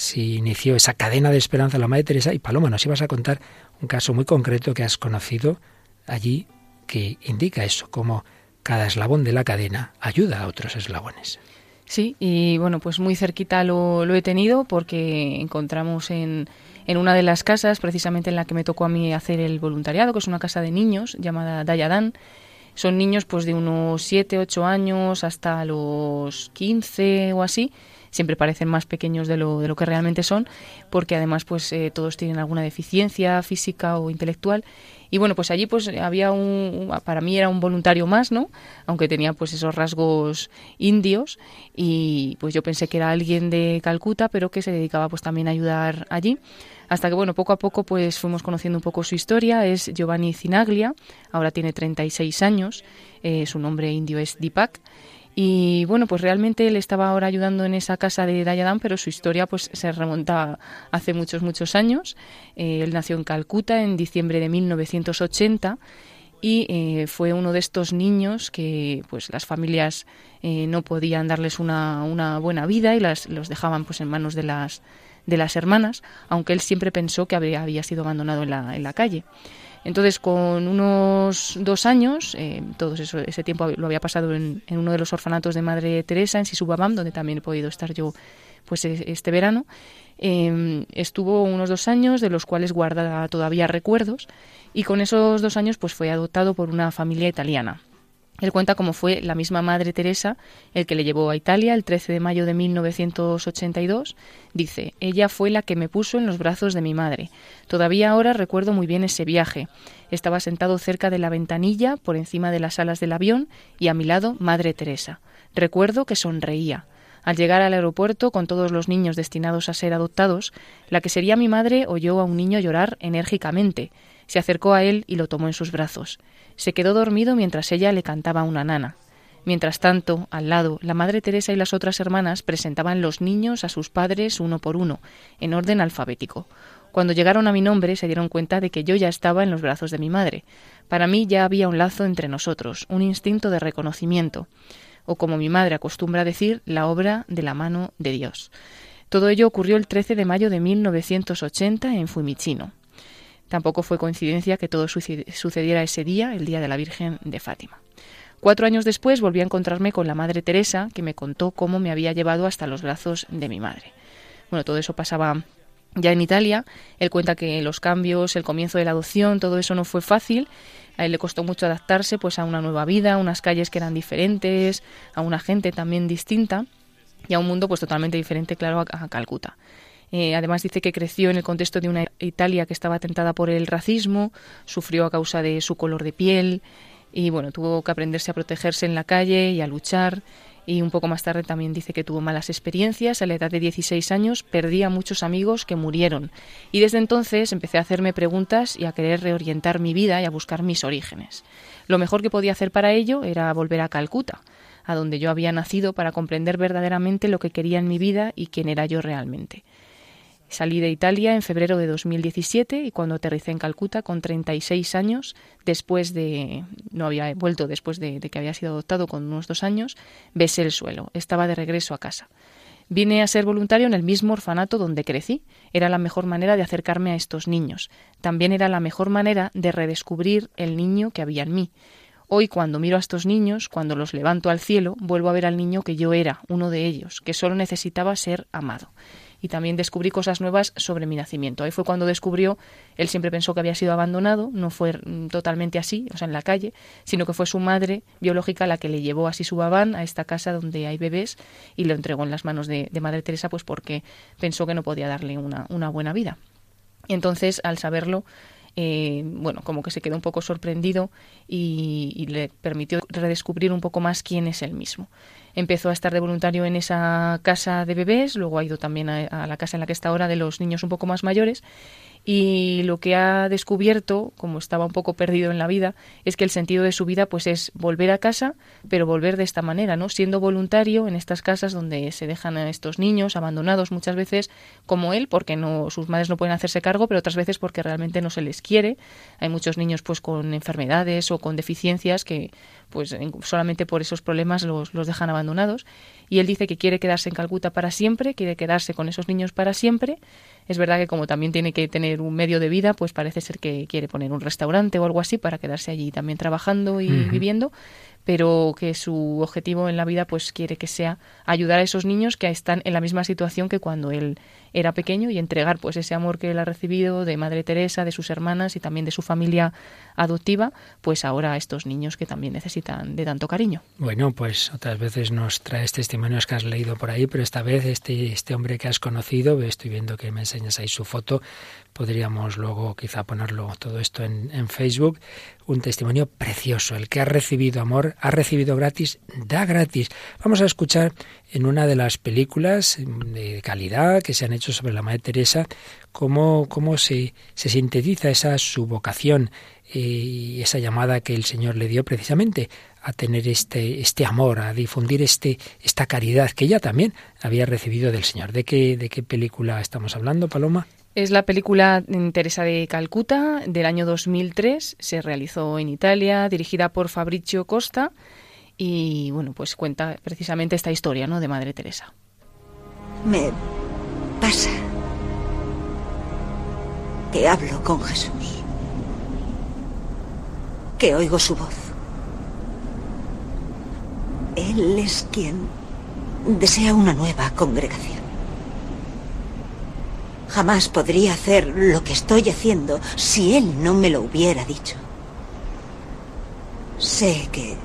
Así inició esa cadena de esperanza la Madre Teresa y Paloma, nos ibas a contar un caso muy concreto que has conocido allí que indica eso, cómo cada eslabón de la cadena ayuda a otros eslabones. Sí, y bueno, pues muy cerquita lo, he tenido porque encontramos en, en, una de las casas, precisamente en la que me tocó a mí hacer el voluntariado, que es una casa de niños llamada Dayadan. Son niños pues de unos 7, 8 años hasta los 15 o así, siempre parecen más pequeños de lo, de lo que realmente son, porque además pues eh, todos tienen alguna deficiencia física o intelectual y bueno, pues allí pues había un, para mí era un voluntario más, ¿no? Aunque tenía pues esos rasgos indios y pues yo pensé que era alguien de Calcuta, pero que se dedicaba pues también a ayudar allí. Hasta que bueno, poco a poco pues fuimos conociendo un poco su historia. Es Giovanni Cinaglia, ahora tiene 36 años, eh, su nombre indio es Deepak y bueno, pues realmente él estaba ahora ayudando en esa casa de Dayadan, pero su historia pues se remonta hace muchos, muchos años. Eh, él nació en Calcuta en diciembre de 1980 y eh, fue uno de estos niños que pues las familias eh, no podían darles una, una, buena vida y las, los dejaban pues en manos de las, de las hermanas, aunque él siempre pensó que había, había sido abandonado en la, en la calle. Entonces, con unos dos años, eh, todo ese tiempo lo había pasado en, uno de los orfanatos de Madre Teresa, en Sisubabam, donde también he podido estar yo pues e, este verano. Em, estuvo unos dos años, de los cuales guarda todavía recuerdos, y con esos dos años pues fue adoptado por una familia italiana. Él cuenta cómo fue la misma Madre Teresa el que le llevó a Italia el 13 de mayo de 1982. Dice, ella fue la que me puso en los brazos de mi madre. Todavía ahora recuerdo muy bien ese viaje. Estaba sentado cerca de la ventanilla, por encima de las alas del avión, y a mi lado Madre Teresa. Recuerdo que sonreía. Al llegar al aeropuerto con todos los niños destinados a ser adoptados, la que sería mi madre oyó a un niño llorar enérgicamente. Se acercó a él y lo tomó en sus brazos. Se quedó dormido mientras ella le cantaba una nana. Mientras tanto, al lado, la Madre Teresa y las otras hermanas presentaban los niños a sus padres uno por uno, en orden alfabético. Cuando llegaron a mi nombre se dieron cuenta de que yo ya estaba en los brazos de mi madre. Para mí ya había un lazo entre nosotros, un instinto de reconocimiento, o como mi madre acostumbra decir, la obra de la mano de Dios. Todo ello ocurrió el 13 de mayo de 1980 en Fumichino. Tampoco fue coincidencia que todo sucediera ese día, el día de la Virgen de Fátima. Cuatro años después volví a encontrarme con la Madre Teresa, que me contó cómo me había llevado hasta los brazos de mi madre. Bueno, todo eso pasaba ya en Italia. Él cuenta que los cambios, el comienzo de la adopción, todo eso no fue fácil. A él le costó mucho adaptarse pues a una nueva vida, a unas calles que eran diferentes, a una gente también distinta y a un mundo pues totalmente diferente, claro, a Calcuta. Eh, además dice que creció en el contexto de una Italia que estaba atentada por el racismo, sufrió a causa de su color de piel y bueno, tuvo que aprenderse a protegerse en la calle y a luchar. Y un poco más tarde también dice que tuvo malas experiencias. A la edad de 16 años perdí a muchos amigos que murieron. Y desde entonces empecé a hacerme preguntas y a querer reorientar mi vida y a buscar mis orígenes. Lo mejor que podía hacer para ello era volver a Calcuta, a donde yo había nacido para comprender verdaderamente lo que quería en mi vida y quién era yo realmente. Salí de Italia en febrero de 2017 y cuando aterricé en Calcuta con 36 años, después de, no había vuelto después de, que había sido adoptado con unos dos años, besé el suelo, estaba de regreso a casa. Vine a ser voluntario en el mismo orfanato donde crecí. Era la mejor manera de acercarme a estos niños. También era la mejor manera de redescubrir el niño que había en mí. Hoy cuando miro a estos niños, cuando los levanto al cielo, vuelvo a ver al niño que yo era, uno de ellos, que solo necesitaba ser amado y también descubrí cosas nuevas sobre mi nacimiento. Ahí fue cuando descubrió, él siempre pensó que había sido abandonado, no fue totalmente así, o sea, en la calle, sino que fue su madre biológica la que le llevó así su babán a esta casa donde hay bebés y lo entregó en las manos de, Madre Teresa, pues porque pensó que no podía darle una, una buena vida. Y entonces, al saberlo, eh, bueno, como que se quedó un poco sorprendido y, le permitió redescubrir un poco más quién es él mismo. Empezó a estar de voluntario en esa casa de bebés, luego ha ido también a, la casa en la que está ahora de los niños un poco más mayores y lo que ha descubierto, como estaba un poco perdido en la vida, es que el sentido de su vida pues es volver a casa, pero volver de esta manera, ¿no? Siendo voluntario en estas casas donde se dejan a estos niños abandonados muchas veces como él, porque no sus madres no pueden hacerse cargo, pero otras veces porque realmente no se les quiere. Hay muchos niños pues con enfermedades o con deficiencias que pues solamente por esos problemas los, los dejan abandonados. Y él dice que quiere quedarse en Calcuta para siempre, quiere quedarse con esos niños para siempre. Es verdad que como también tiene que tener un medio de vida, pues parece ser que quiere poner un restaurante o algo así para quedarse allí también trabajando y viviendo pero que su objetivo en la vida pues quiere que sea ayudar a esos niños que están en la misma situación que cuando él era pequeño y entregar pues ese amor que él ha recibido de Madre Teresa, de sus hermanas y también de su familia adoptiva, pues ahora a estos niños que también necesitan de tanto cariño. Bueno, pues otras veces nos traes testimonios que has leído por ahí, pero esta vez este, este hombre que has conocido, estoy viendo que me enseñas ahí su foto, podríamos luego quizá ponerlo todo esto en, en Facebook, un testimonio precioso. El que ha recibido amor, ha recibido gratis, da gratis. Vamos a escuchar en una de las películas de calidad que se han hecho sobre la Madre Teresa cómo, cómo se, se sintetiza esa su vocación eh, y esa llamada que el Señor le dio precisamente a tener este, este amor, a difundir este, esta caridad que ella también había recibido del Señor. ¿De qué, ¿De qué película estamos hablando, Paloma? Es la película Teresa de Calcuta del año 2003, se realizó en Italia, dirigida por Fabrizio Costa y bueno, pues cuenta precisamente esta historia, ¿no? de Madre Teresa. Me pasa que hablo con Jesús, que oigo su voz. Él es quien desea una nueva congregación. Jamás podría hacer lo que estoy haciendo si él no me lo hubiera dicho. Sé que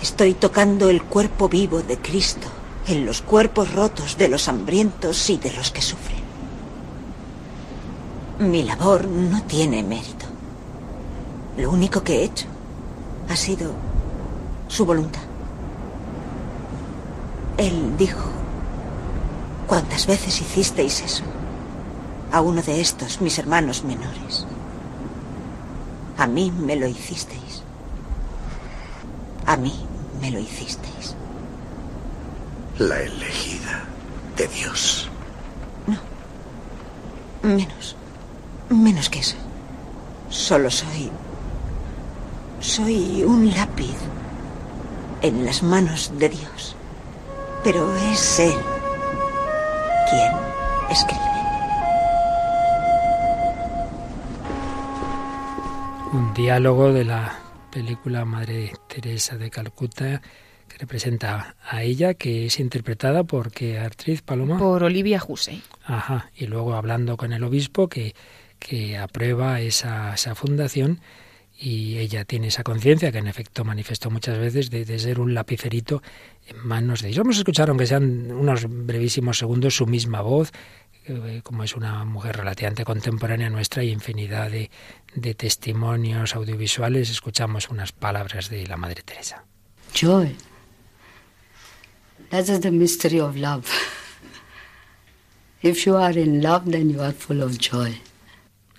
estoy tocando el cuerpo vivo de Cristo en los cuerpos rotos de los hambrientos y de los que sufren. Mi labor no tiene mérito. Lo único que he hecho ha sido su voluntad. Él dijo, ¿cuántas veces hicisteis eso? A uno de estos, mis hermanos menores. A mí me lo hicisteis. A mí me lo hicisteis. La elegida de Dios. No. Menos. Menos que eso. Solo soy... Soy un lápiz en las manos de Dios. Pero es Él quien escribe. Un diálogo de la película Madre Teresa de Calcuta que representa a ella, que es interpretada por qué actriz Paloma. Por Olivia Hussey. Ajá, y luego hablando con el obispo que, que aprueba esa, esa fundación y ella tiene esa conciencia que en efecto manifestó muchas veces de, de, ser un lapicerito en manos de Dios. Vamos a escuchar, aunque sean unos brevísimos segundos, su misma voz, eh, como es una mujer relativamente contemporánea nuestra y infinidad de, de testimonios audiovisuales, escuchamos unas palabras de la Madre Teresa. Joy. That is the mystery of love. If you are in love, then you are full of joy.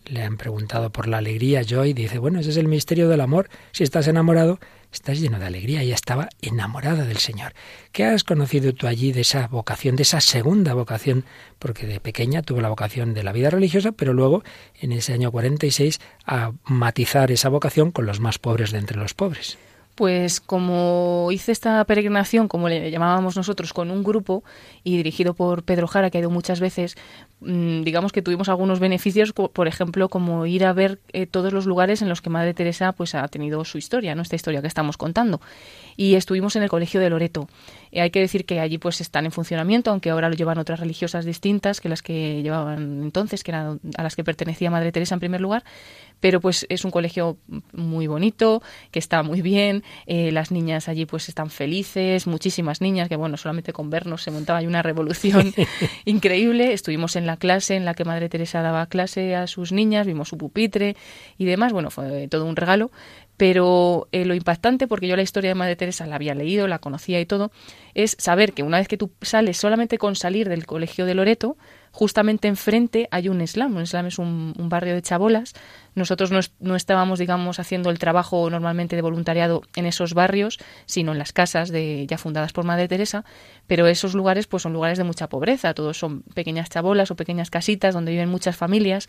Le han preguntado por la alegría, Joy dice, bueno, ese es el misterio del amor. Si estás enamorado, estás lleno de alegría. Ella estaba enamorada del Señor. ¿Qué has conocido tú allí de esa vocación, de esa segunda vocación? Porque de pequeña tuvo la vocación de la vida religiosa, pero luego, en ese año 46, a matizar esa vocación con los más pobres de entre los pobres. Pues como hice esta peregrinación, como le llamábamos nosotros, con un grupo y dirigido por Pedro Jara, que ha ido muchas veces, mmm, digamos que tuvimos algunos beneficios, por ejemplo, como ir a ver eh, todos los lugares en los que Madre Teresa pues ha tenido su historia, ¿no? esta historia que estamos contando. Y estuvimos en el Colegio de Loreto. Y hay que decir que allí pues están en funcionamiento, aunque ahora lo llevan otras religiosas distintas que las que llevaban entonces, que eran a las que pertenecía Madre Teresa en primer lugar, pero pues es un colegio muy bonito, que está muy bien, eh, las niñas allí pues están felices, muchísimas niñas que bueno, solamente con vernos se montaba ahí una revolución increíble, estuvimos en la clase en la que Madre Teresa daba clase a sus niñas, vimos su pupitre y demás, bueno, fue todo un regalo, pero eh, lo impactante, porque yo la historia de Madre Teresa la había leído, la conocía y todo, es saber que una vez que tú sales solamente con salir del colegio de Loreto, justamente enfrente hay un slam. Un slam es un, un barrio de chabolas. Nosotros no, no, estábamos, digamos, haciendo el trabajo normalmente de voluntariado en esos barrios, sino en las casas de, ya fundadas por Madre Teresa, pero esos lugares pues son lugares de mucha pobreza. Todos son pequeñas chabolas o pequeñas casitas donde viven muchas familias.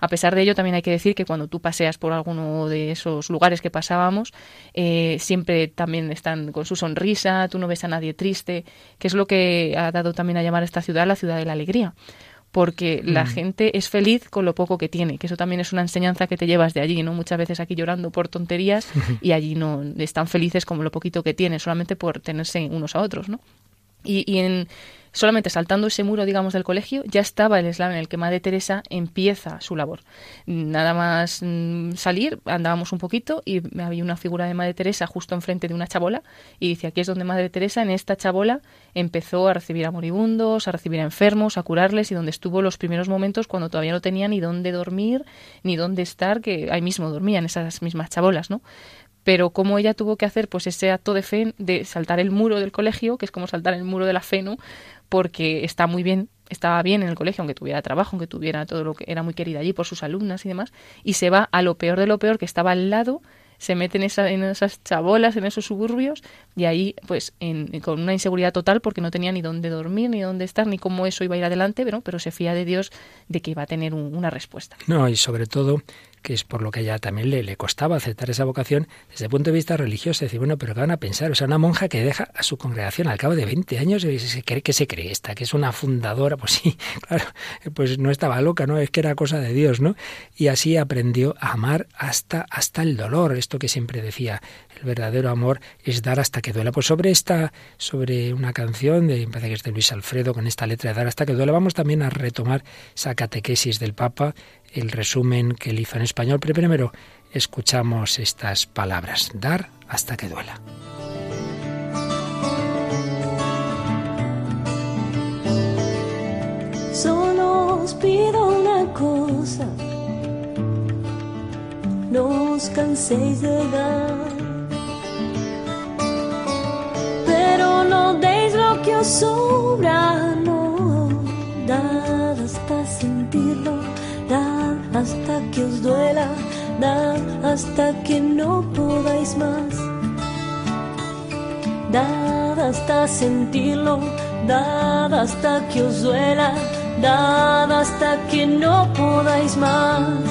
A pesar de ello, también hay que decir que cuando tú paseas por alguno de esos lugares que pasábamos, eh, siempre también están con su sonrisa, tú no ves a nadie triste, que es lo que ha dado también a llamar a esta ciudad la ciudad de la alegría porque la Mm. gente es feliz con lo poco que tiene, que eso también es una enseñanza que te llevas de allí, ¿no? Muchas veces aquí llorando por tonterías y allí no están felices con lo poquito que tienen, solamente por tenerse unos a otros, ¿no? Y, y en solamente saltando ese muro, digamos, del colegio, ya estaba el slam en el que Madre Teresa empieza su labor. Nada más mm, salir, andábamos un poquito y había una figura de Madre Teresa justo enfrente de una chabola y dice, aquí es donde Madre Teresa, en esta chabola, empezó a recibir a moribundos, a recibir a enfermos, a curarles y donde estuvo los primeros momentos cuando todavía no tenía ni dónde dormir, ni dónde estar, que ahí mismo dormían esas mismas chabolas, ¿no? pero como ella tuvo que hacer pues ese acto de fe de saltar el muro del colegio, que es como saltar el muro de la fe, ¿no? Porque está muy bien, estaba bien en el colegio, aunque tuviera trabajo, aunque tuviera todo lo que era muy querida allí por sus alumnas y demás, y se va a lo peor de lo peor, que estaba al lado, se mete en, esa, en esas chabolas, en esos suburbios, y ahí, pues, en, con una inseguridad total, porque no tenía ni dónde dormir, ni dónde estar, ni cómo eso iba a ir adelante, pero, pero se fía de Dios de que iba a tener un- una respuesta. No, y sobre todo, que es por lo que ella también le, costaba aceptar esa vocación desde el punto de vista religioso. Decir, bueno, pero ¿qué van a pensar? O sea, una monja que deja a su congregación al cabo de 20 años y se cree que se cree esta, que es una fundadora. Pues sí, claro, pues no estaba loca, ¿no? Es que era cosa de Dios, ¿no? Y así aprendió a amar hasta, hasta el dolor. Esto que siempre decía, el verdadero amor es dar hasta que duela. Pues sobre esta, sobre una canción de, parece que es de Luis Alfredo, con esta letra de dar hasta que duela, vamos también a retomar esa catequesis del Papa, el resumen que él hizo en español. Pero primero escuchamos estas palabras, dar hasta que duela. Solo os pido una cosa, no os canséis de dar, pero no deis lo que os sobra, no, dad hasta sentirlo, hasta que os duela, dad hasta que no podáis más. Dad hasta sentirlo, dad hasta que os duela, dad hasta que no podáis más.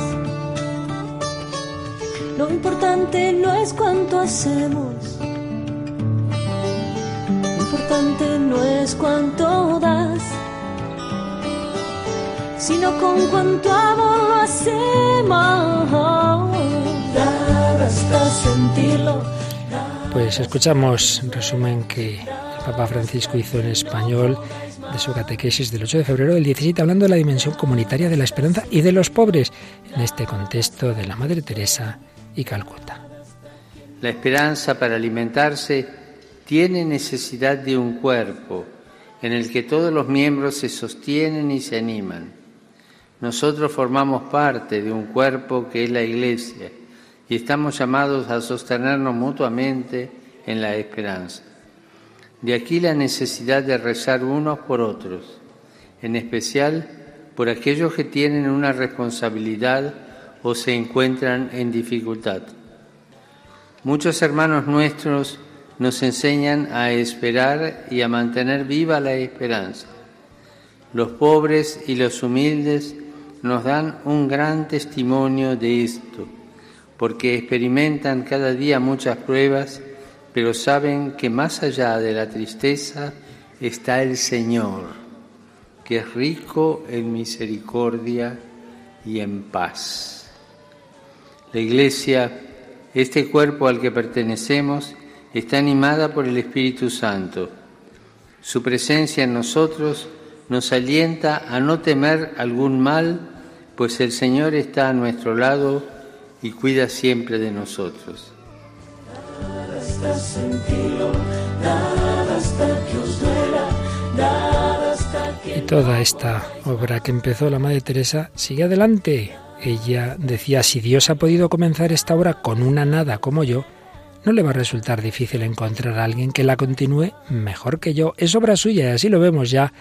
Lo importante no es cuánto hacemos, lo importante no es cuánto das, sino con cuánto amor lo hacemos. Hasta sentirlo. Pues escuchamos un resumen que el Papa Francisco hizo en español de su catequesis del 8 de febrero del 17, hablando de la dimensión comunitaria de la esperanza y de los pobres en este contexto de la Madre Teresa y Calcuta. La esperanza para alimentarse tiene necesidad de un cuerpo en el que todos los miembros se sostienen y se animan. Nosotros formamos parte de un cuerpo que es la Iglesia y estamos llamados a sostenernos mutuamente en la esperanza. De aquí la necesidad de rezar unos por otros, en especial por aquellos que tienen una responsabilidad o se encuentran en dificultad. Muchos hermanos nuestros nos enseñan a esperar y a mantener viva la esperanza. Los pobres y los humildes nos dan un gran testimonio de esto, porque experimentan cada día muchas pruebas, pero saben que más allá de la tristeza está el Señor, que es rico en misericordia y en paz. La Iglesia, este cuerpo al que pertenecemos, está animada por el Espíritu Santo. Su presencia en nosotros nos alienta a no temer algún mal, pues el Señor está a nuestro lado y cuida siempre de nosotros. hasta que os duela, dad hasta que Y toda esta obra que empezó la Madre Teresa sigue adelante. Ella decía, si Dios ha podido comenzar esta obra con una nada como yo, no le va a resultar difícil encontrar a alguien que la continúe mejor que yo. Es obra suya y así lo vemos ya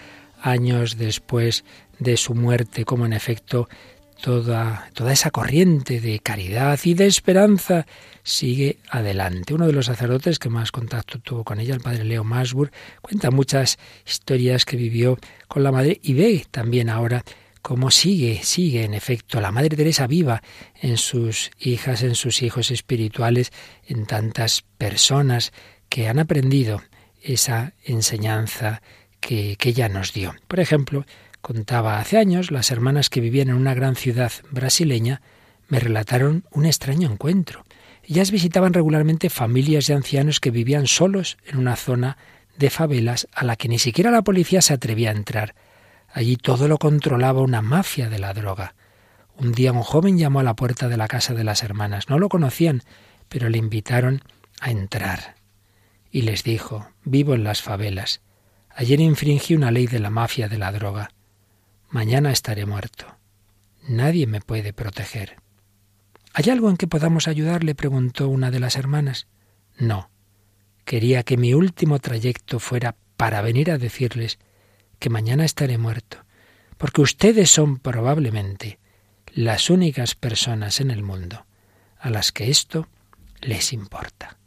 años después de su muerte, como en efecto toda, toda esa corriente de caridad y de esperanza sigue adelante. Uno de los sacerdotes que más contacto tuvo con ella, el padre Leo Masburg, cuenta muchas historias que vivió con la madre y ve también ahora cómo sigue, sigue en efecto la Madre Teresa viva en sus hijas, en sus hijos espirituales, en tantas personas que han aprendido esa enseñanza que, que ella nos dio. Por ejemplo, Contaba, hace años las hermanas que vivían en una gran ciudad brasileña me relataron un extraño encuentro. Ellas visitaban regularmente familias de ancianos que vivían solos en una zona de favelas a la que ni siquiera la policía se atrevía a entrar. Allí todo lo controlaba una mafia de la droga. Un día un joven llamó a la puerta de la casa de las hermanas. No lo conocían, pero le invitaron a entrar. Y les dijo, vivo en las favelas. Ayer infringí una ley de la mafia de la droga. Mañana estaré muerto. Nadie me puede proteger. ¿Hay algo en que podamos ayudar? le preguntó una de las hermanas. No. Quería que mi último trayecto fuera para venir a decirles que mañana estaré muerto, porque ustedes son probablemente las únicas personas en el mundo a las que esto les importa.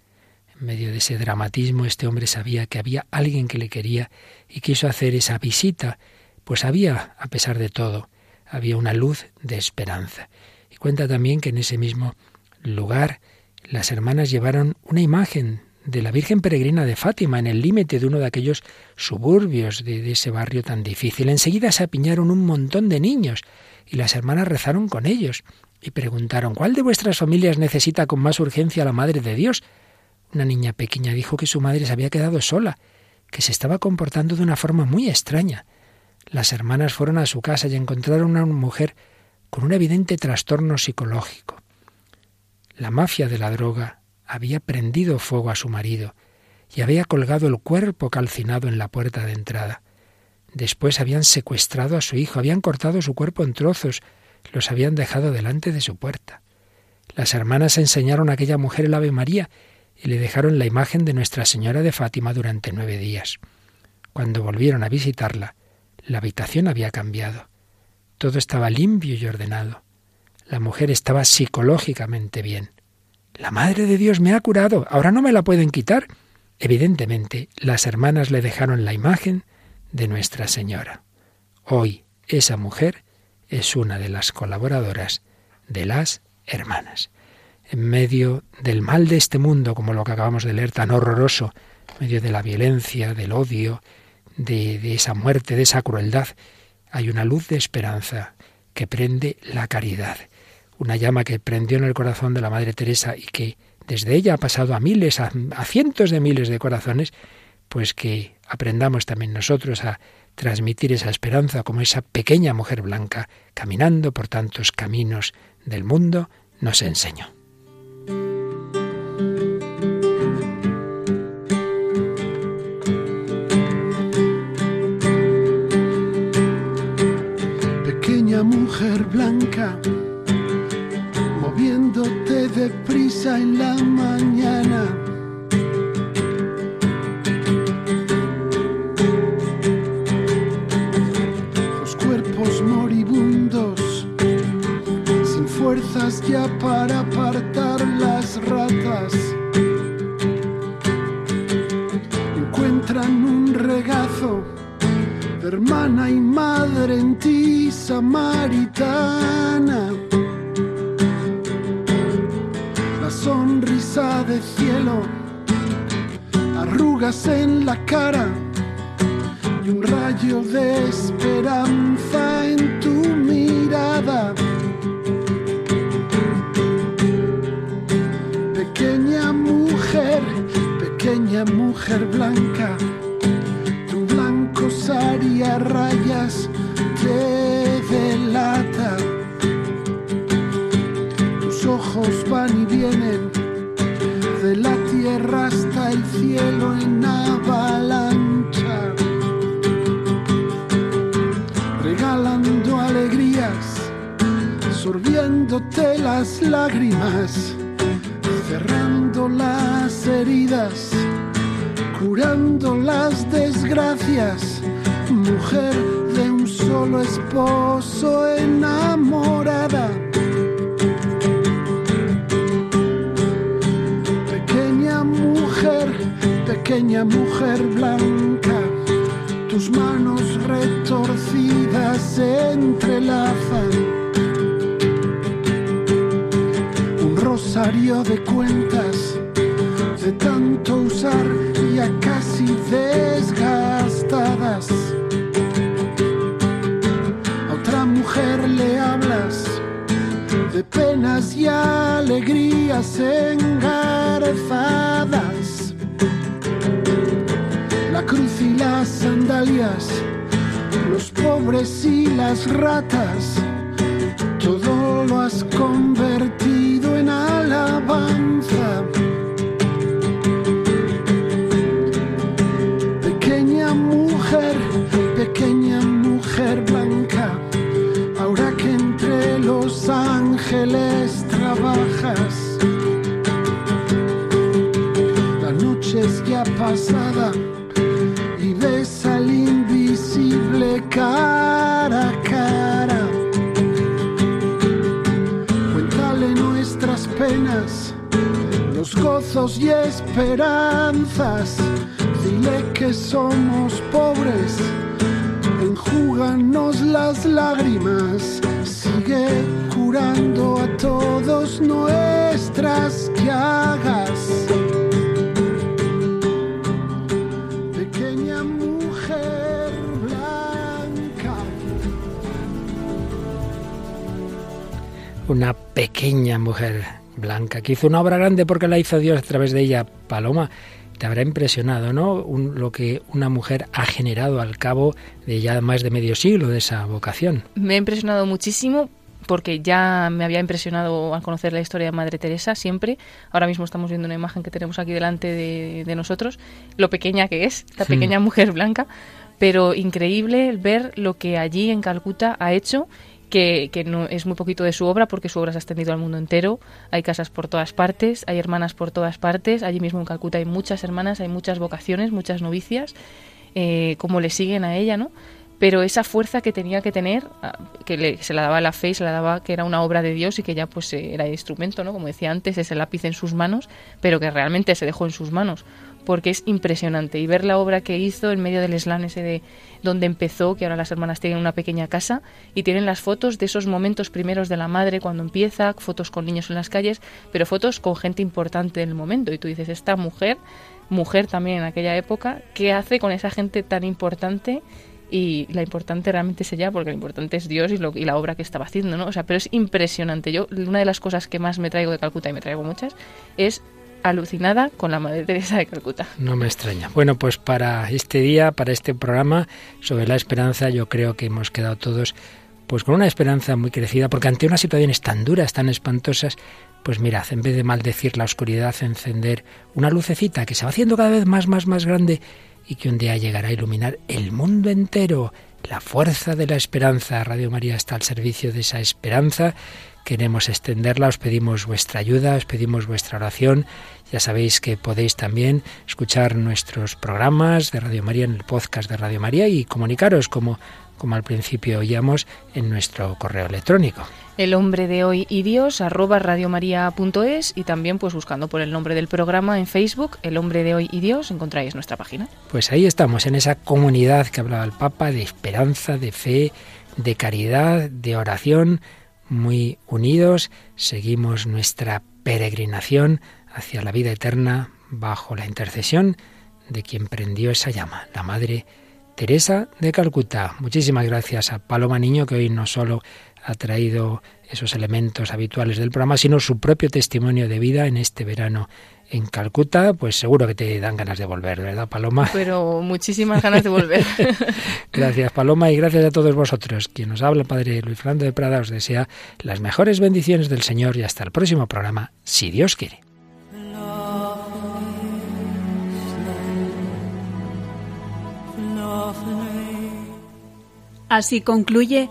En medio de ese dramatismo este hombre sabía que había alguien que le quería y quiso hacer esa visita, pues había, a pesar de todo, había una luz de esperanza. Cuenta también que en ese mismo lugar las hermanas llevaron una imagen de la Virgen Peregrina de Fátima en el límite de uno de aquellos suburbios de, ese barrio tan difícil. Enseguida se apiñaron un montón de niños y las hermanas rezaron con ellos y preguntaron ¿Cuál de vuestras familias necesita con más urgencia a la Madre de Dios? Una niña pequeña dijo que su madre se había quedado sola, que se estaba comportando de una forma muy extraña. Las hermanas fueron a su casa y encontraron a una mujer con un evidente trastorno psicológico. La mafia de la droga había prendido fuego a su marido y había colgado el cuerpo calcinado en la puerta de entrada. Después habían secuestrado a su hijo, habían cortado su cuerpo en trozos, los habían dejado delante de su puerta. Las hermanas enseñaron a aquella mujer el Ave María y le dejaron la imagen de Nuestra Señora de Fátima durante nueve días. Cuando volvieron a visitarla, la habitación había cambiado. Todo estaba limpio y ordenado. La mujer estaba psicológicamente bien. La Madre de Dios me ha curado. Ahora no me la pueden quitar. Evidentemente, las hermanas le dejaron la imagen de Nuestra Señora. Hoy esa mujer es una de las colaboradoras de las hermanas. En medio del mal de este mundo, como lo que acabamos de leer, tan horroroso, en medio de la violencia, del odio, de, esa muerte, de esa crueldad, hay una luz de esperanza que prende la caridad, una llama que prendió en el corazón de la Madre Teresa y que desde ella ha pasado a miles, a, cientos de miles de corazones, pues que aprendamos también nosotros a transmitir esa esperanza como esa pequeña mujer blanca caminando por tantos caminos del mundo nos enseñó. Mujer blanca, moviéndote deprisa en la mañana. Los cuerpos moribundos, sin fuerzas ya para apartar las ratas. Encuentran un regazo hermana y madre en ti, samaritana. La sonrisa de cielo, arrugas en la cara y un rayo de esperanza en tu mirada. Pequeña mujer, pequeña mujer blanca a rayas te delata. Tus ojos van y vienen de la tierra hasta el cielo en avalancha, regalando alegrías, sorbiéndote las lágrimas, cerrando las heridas curando las desgracias mujer de un solo esposo enamorada. Pequeña mujer, pequeña mujer blanca, tus manos retorcidas se entrelazan. Un rosario de cuentas de tanto usar ya casi desgastadas mujer le hablas de penas y alegrías engarzadas. La cruz y las sandalias, los pobres y las ratas, todo lo has convertido ángeles trabajas, la noche es ya pasada y ves al invisible cara a cara. Cuéntale nuestras penas, los gozos y esperanzas. Dile que somos pobres, enjúganos las lágrimas. Sigue curando a todos nuestras llagas. Pequeña mujer blanca. Una pequeña mujer blanca que hizo una obra grande porque la hizo Dios a través de ella. Paloma, te habrá impresionado, ¿no? Un- lo que una mujer ha generado al cabo de ya más de medio siglo de esa vocación. Me ha impresionado muchísimo porque ya me había impresionado al conocer la historia de Madre Teresa siempre. Ahora mismo estamos viendo una imagen que tenemos aquí delante de, de nosotros, lo pequeña que es, la Hmm. pequeña mujer blanca, pero increíble ver lo que allí en Calcuta ha hecho que, que no es muy poquito de su obra porque su obra se ha extendido al mundo entero. Hay casas por todas partes, hay hermanas por todas partes. Allí mismo en Calcuta hay muchas hermanas, hay muchas vocaciones, muchas novicias, eh, como le siguen a ella, ¿no? Pero esa fuerza que tenía que tener, ah, que se la daba la fe y se la daba que era una obra de Dios y que ya pues eh, era instrumento, ¿no? Como decía antes, ese lápiz en sus manos, pero que realmente se dejó en sus manos porque es impresionante y ver la obra que hizo en medio del slam ese de donde empezó, que ahora las hermanas tienen una pequeña casa y tienen las fotos de esos momentos primeros de la madre cuando empieza, fotos con niños en las calles, pero fotos con gente importante en el momento y tú dices, esta mujer, mujer también en aquella época, ¿qué hace con esa gente tan importante? Y la importante realmente es ella, porque lo importante es Dios y, lo, y la obra que estaba haciendo, ¿no? O sea, pero es impresionante. Yo, una de las cosas que más me traigo de Calcuta, y me traigo muchas, es alucinada con la Madre Teresa de Calcuta. No me extraña. Bueno, pues para este día, para este programa sobre la esperanza, yo creo que hemos quedado todos pues con una esperanza muy crecida, porque ante unas situaciones tan duras, tan espantosas, pues mirad, en vez de maldecir la oscuridad, encender una lucecita que se va haciendo cada vez más, más, más grande y que un día llegará a iluminar el mundo entero. La fuerza de la esperanza. Radio María está al servicio de esa esperanza. Queremos extenderla, os pedimos vuestra ayuda, os pedimos vuestra oración. Ya sabéis que podéis también escuchar nuestros programas de Radio María en el podcast de Radio María y comunicaros como, como al principio oíamos en nuestro correo electrónico. El hombre de hoy y Dios, arroba radiomaria.es y también pues buscando por el nombre del programa en Facebook, El hombre de hoy y Dios, encontráis nuestra página. Pues ahí estamos, en esa comunidad que hablaba el Papa, de esperanza, de fe, de caridad, de oración, muy unidos, seguimos nuestra peregrinación hacia la vida eterna bajo la intercesión de quien prendió esa llama, la Madre Teresa de Calcuta. Muchísimas gracias a Paloma Niño, que hoy no solo ha traído esos elementos habituales del programa, sino su propio testimonio de vida en este verano en Calcuta, pues seguro que te dan ganas de volver, ¿verdad, Paloma? Pero muchísimas ganas de volver. Gracias, Paloma, y gracias a todos vosotros. Quien nos habla, el Padre Luis Fernando de Prada, os desea las mejores bendiciones del Señor y hasta el próximo programa, si Dios quiere. Así concluye